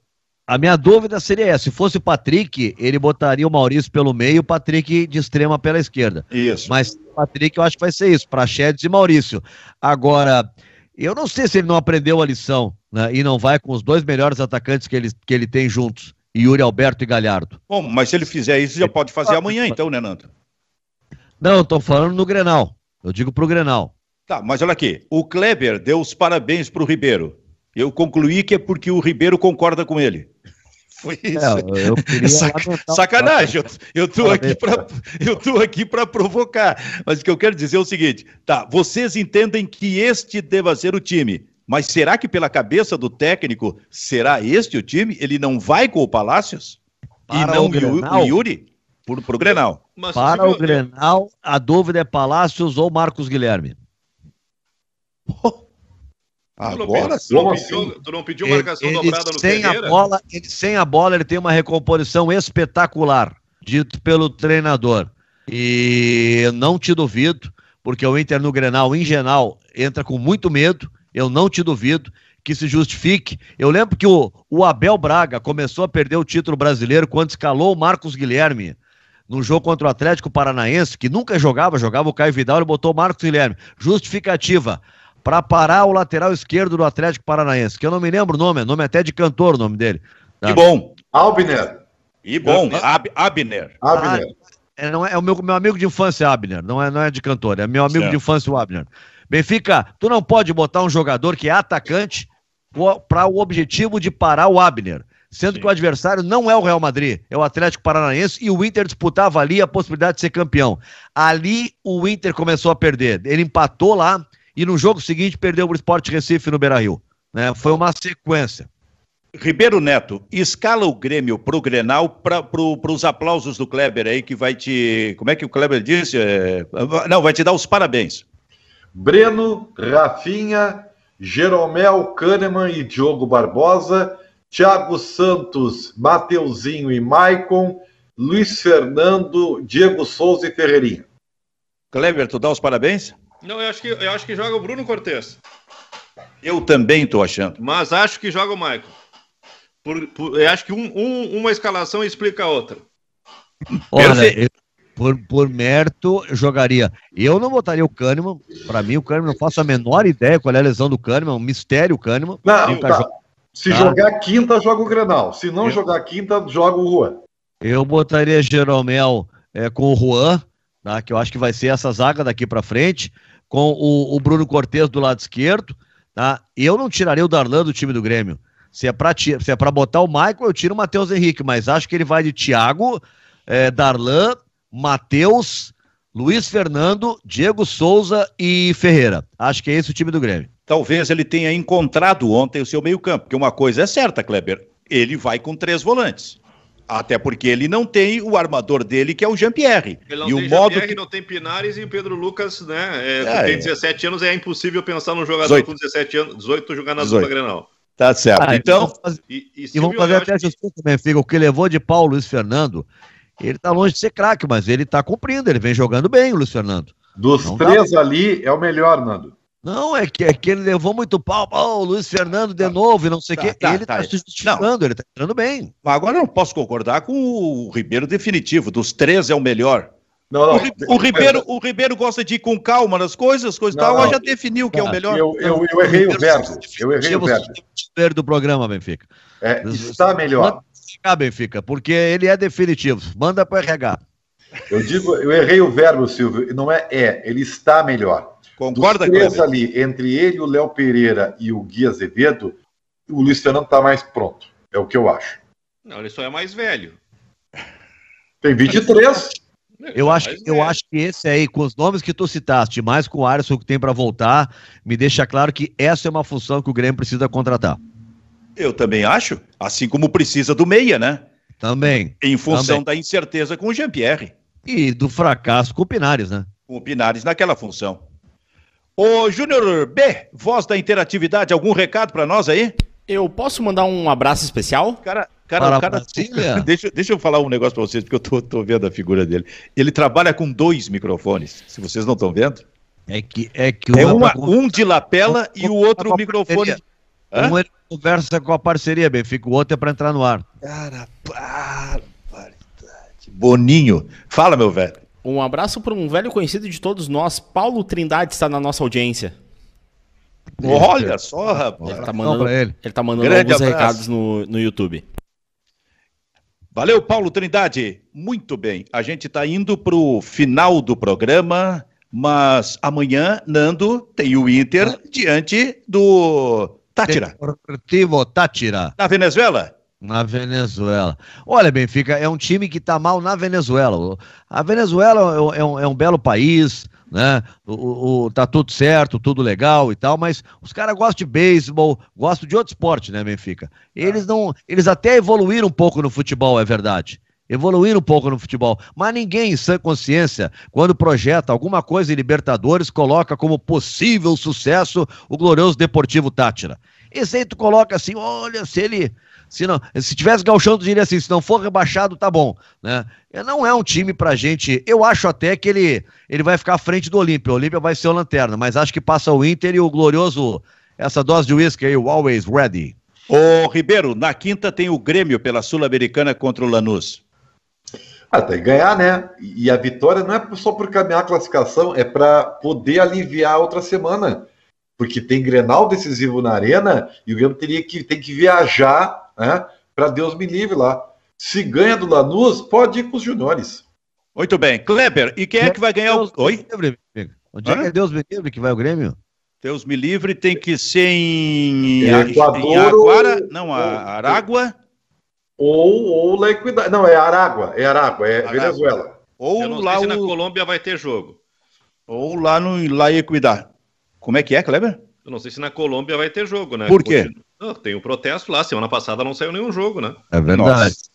a minha dúvida seria essa: se fosse o Patrick, ele botaria o Maurício pelo meio e o Patrick de extrema pela esquerda.
Isso.
Mas Patrick, eu acho que vai ser isso, Prachedes e Maurício. Agora, eu não sei se ele não aprendeu a lição né, e não vai com os dois melhores atacantes que ele, que ele tem juntos, Yuri Alberto e Galhardo.
Bom, mas se ele fizer isso, já pode fazer amanhã, então, né, Nando?
Não, eu tô falando no Grenal. Eu digo pro Grenal.
Tá, mas olha aqui, o Kleber deu os parabéns pro Ribeiro. Eu concluí que é porque o Ribeiro concorda com ele. Foi isso. É, eu queria Sac... Sacanagem, eu, eu tô aqui para eu tô aqui para provocar. Mas o que eu quero dizer é o seguinte, tá? Vocês entendem que este deva ser o time, mas será que pela cabeça do técnico será este o time? Ele não vai com o Palácios? Para e não o, o Yuri? Por, pro Grenal.
Mas, para o Grenal, a dúvida é Palácios ou Marcos Guilherme.
Agora
sim. Tu não pediu, tu não pediu marcação ele, dobrada no
sem Ferreira? A bola, ele, sem a bola, ele tem uma recomposição espetacular, dito pelo treinador. E não te duvido, porque o Inter no Grenal, em geral, entra com muito medo. Eu não te duvido que se justifique. Eu lembro que o, o Abel Braga começou a perder o título brasileiro quando escalou o Marcos Guilherme no jogo contra o Atlético Paranaense, que nunca jogava, jogava o Caio Vidal, ele botou o Marcos Guilherme. Justificativa para parar o lateral esquerdo do Atlético Paranaense, que eu não me lembro o nome, é nome até de cantor o nome dele.
Tá? Que bom.
Albner.
E bom, Ab Abner.
Abner. Ah, é, não é, é, o meu, meu amigo de infância, Abner, não é, não é de cantor, é meu amigo certo. de infância, o Abner. Benfica, tu não pode botar um jogador que é atacante para o objetivo de parar o Abner, sendo Sim. que o adversário não é o Real Madrid, é o Atlético Paranaense e o Inter disputava ali a possibilidade de ser campeão. Ali o Inter começou a perder, ele empatou lá, e no jogo seguinte perdeu o Sport Recife no Beira-Rio. Né? Foi uma sequência.
Ribeiro Neto, escala o Grêmio pro Grenal para pro, os aplausos do Kleber aí, que vai te. Como é que o Kleber disse? É... Não, vai te dar os parabéns.
Breno, Rafinha, Jeromel, Kahneman e Diogo Barbosa, Thiago Santos, Mateuzinho e Maicon, Luiz Fernando, Diego Souza e Ferreirinha.
Kleber, tu dá os parabéns?
Não, eu acho que, eu acho que joga o Bruno Cortes.
Eu também estou achando.
Mas acho que joga o Michael. Por, por, eu acho que um, um, uma escalação explica a outra.
Olha, eu, por, por mérito, eu jogaria. Eu não botaria o Kahneman. Para mim, o Kahneman não faço a menor ideia qual é a lesão do Kahneman. Um mistério o Kahneman.
Não, tá. Se tá. jogar quinta, joga o Grenal. Se não eu... jogar quinta, joga o Juan.
Eu botaria Jeromel é, com o Juan, tá? que eu acho que vai ser essa zaga daqui para frente com o, o Bruno Cortes do lado esquerdo, tá? Eu não tiraria o Darlan do time do Grêmio. Se é para se é para botar o Michael, eu tiro o Matheus Henrique, mas acho que ele vai de Thiago, é, Darlan, Matheus, Luiz Fernando, Diego Souza e Ferreira. Acho que é esse o time do Grêmio.
Talvez ele tenha encontrado ontem o seu meio-campo, porque uma coisa é certa, Kleber, ele vai com três volantes. Até porque ele não tem o armador dele, que é o Jean-Pierre.
Ele não
e
tem o modo que... não tem Pinares e o Pedro Lucas, né? É, é, tem 17 é. anos, é impossível pensar num jogador 18. com 17 anos, 18 jogando na 18. dupla Grenal.
Tá certo. Ah, então.
fazer... E, e, e vamos fazer até a justiça também, Figa. O que levou de Paulo Luiz Fernando, ele tá longe de ser craque, mas ele tá cumprindo, ele vem jogando bem, o Luiz Fernando.
Dos não três dá... ali, é o melhor, Nando.
Não, é que, é que ele levou muito pau. Oh, o Luiz Fernando de tá. novo e não sei o tá, quê. Tá, ele tá, tá se justificando, não. ele tá entrando bem.
Mas agora eu não posso concordar com o Ribeiro definitivo. Dos três é o melhor. Não, não, o, o, Ribeiro, o Ribeiro gosta de ir com calma nas coisas, coisas não, tal, já definiu que é o melhor.
Eu, eu, eu errei o verbo. Eu errei o
verbo. do programa, Benfica.
É, está melhor.
Manda Benfica, porque ele é definitivo. Manda para RH.
Eu digo, eu errei o verbo, Silvio, não é é, ele está melhor.
Concorda,
Dos três ali, entre ele, o Léo Pereira e o Gui Azevedo, o Luiz Fernando está mais pronto. É o que eu acho.
Não, ele só é mais velho.
Tem 23.
Eu acho, eu acho que esse aí, com os nomes que tu citaste, mais com o Alisson que tem para voltar, me deixa claro que essa é uma função que o Grêmio precisa contratar.
Eu também acho, assim como precisa do meia, né?
Também.
Em função
também.
da incerteza com o Jean-Pierre.
E do fracasso com o Pinares, né?
Com o Pinares naquela função. Ô, Júnior B, voz da interatividade, algum recado para nós aí?
Eu posso mandar um abraço especial?
Cara, cara, cara deixa, deixa eu falar um negócio para vocês, porque eu tô, tô vendo a figura dele. Ele trabalha com dois microfones, se vocês não estão vendo.
É que é que
é uma, um de lapela e o outro microfone.
Um ele conversa com a parceria, Benfica, o outro é para entrar no ar.
Cara, barbaridade. Boninho. Fala, meu velho.
Um abraço para um velho conhecido de todos nós, Paulo Trindade está na nossa audiência.
Olha só, rapaz.
Ele tá mandando, ele. Ele tá mandando alguns abraço. recados no, no YouTube.
Valeu, Paulo Trindade. Muito bem. A gente está indo para o final do programa, mas amanhã, Nando, tem o Inter diante do Tátira.
Deportivo Tátira.
Na Venezuela?
Na Venezuela. Olha, Benfica, é um time que tá mal na Venezuela. A Venezuela é um, é um belo país, né? O, o, tá tudo certo, tudo legal e tal, mas os caras gostam de beisebol, gostam de outro esporte, né, Benfica? Eles não. Eles até evoluíram um pouco no futebol, é verdade. Evoluíram um pouco no futebol. Mas ninguém, em sã consciência, quando projeta alguma coisa em Libertadores, coloca como possível sucesso o glorioso Deportivo Tátira. Esse aí tu coloca assim, olha, se ele. Se, não, se tivesse galchão, tu diria assim, se não for rebaixado, tá bom. Né? Não é um time pra gente. Eu acho até que ele, ele vai ficar à frente do Olímpia. O Olímpia vai ser o lanterna, mas acho que passa o Inter e o glorioso, essa dose de uísque aí, o Always Ready.
Ô, Ribeiro, na quinta tem o Grêmio pela Sul-Americana contra o Lanús.
Ah, tem que ganhar, né? E a vitória não é só por caminhar a classificação, é para poder aliviar a outra semana. Porque tem Grenal decisivo na arena e o Grêmio teria que, tem que viajar né, para Deus me livre lá. Se ganha do Lanús, pode ir com os juniores.
Muito bem. Kleber, e quem é que vai ganhar
Deus
o. Oi?
Onde é que é Deus me livre que vai o Grêmio?
Deus me livre tem que ser em,
Equador,
em Aguara, não, a Aragua.
Ou, ou La Equidade. Não, é Aragua, é Aragua, é
Aragua.
Venezuela.
Ou
Eu não
lá
sei se
o-
na Colômbia vai ter jogo.
ou lá no La Equidad. Como é que é, Kleber?
Eu não sei se na Colômbia vai ter jogo, né?
Por quê?
Não, tem o protesto lá. Semana passada não saiu nenhum jogo, né?
É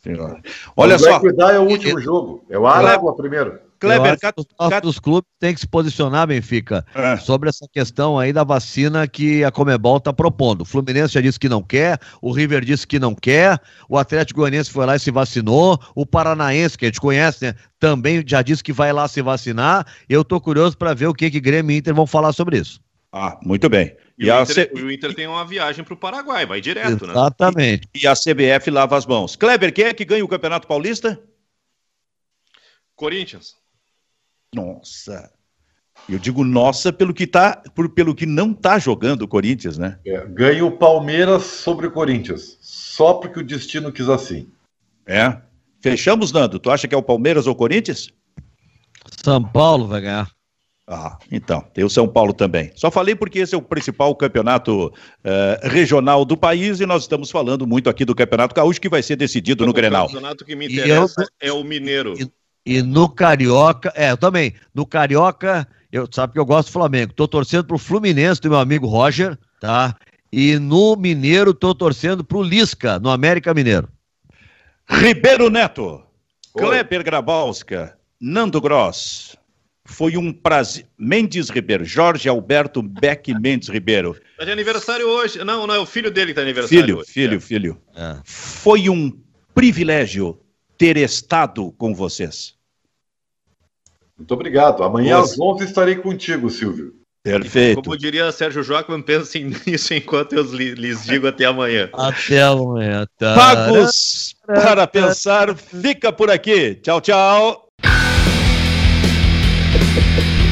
Senhora. Olha
o
só,
Equidade é o último jogo. É o Aragua primeiro.
Kleber, cat-
os nossos clubes têm que se posicionar, Benfica,
É.
sobre essa questão aí da vacina que a Comebol está propondo. O Fluminense já disse que não quer, o River disse que não quer, o Atlético Goianiense foi lá e se vacinou, o Paranaense, que a gente conhece, né, também já disse que vai lá se vacinar. Eu tô curioso para ver o que que Grêmio e Inter vão falar sobre isso.
Ah, muito bem.
E,
E,
o, Inter,
C-
o Inter tem uma viagem para o Paraguai, vai direto, né?
Exatamente.
e a CBF lava as mãos. Kleber, quem é que ganha o Campeonato Paulista?
Corinthians.
Nossa. Eu digo nossa pelo que tá, por- pelo que não tá jogando o Corinthians, né?
É, ganha o Palmeiras sobre o Corinthians. Só porque o destino quis assim.
É. Fechamos, Nando. Tu acha que é o Palmeiras ou o Corinthians?
São Paulo vai ganhar.
Ah, então, tem o São Paulo também. Só falei porque esse é o principal campeonato eh, regional do país e nós estamos falando muito aqui do Campeonato Gaúcho que vai ser decidido no
O
Grenal.
campeonato que me
E
interessa é o Mineiro.
E no Carioca, é, eu também. No Carioca, eu sabe que eu gosto do Flamengo. Tô torcendo pro Fluminense do meu amigo Roger, tá? E no Mineiro tô torcendo pro Lisca, no América Mineiro.
Ribeiro Neto,
Oi.
Kleber Grabowska, Nando Gross. Foi um prazer. Mendes Ribeiro, Jorge Alberto Beck Mendes Ribeiro.
Tá de aniversário hoje. Não, não, é o filho dele que tá de aniversário
Filho,
hoje.
filho,
É.
filho.
É.
Foi um privilégio ter estado com vocês.
Muito obrigado. Amanhã às 11 estarei contigo, Silvio.
Perfeito.
Como diria Sérgio Joaquim, pensem nisso enquanto eu lhes digo até amanhã.
Até amanhã. Tá?
Pagos para pensar, fica por aqui. Tchau, tchau. Thank you.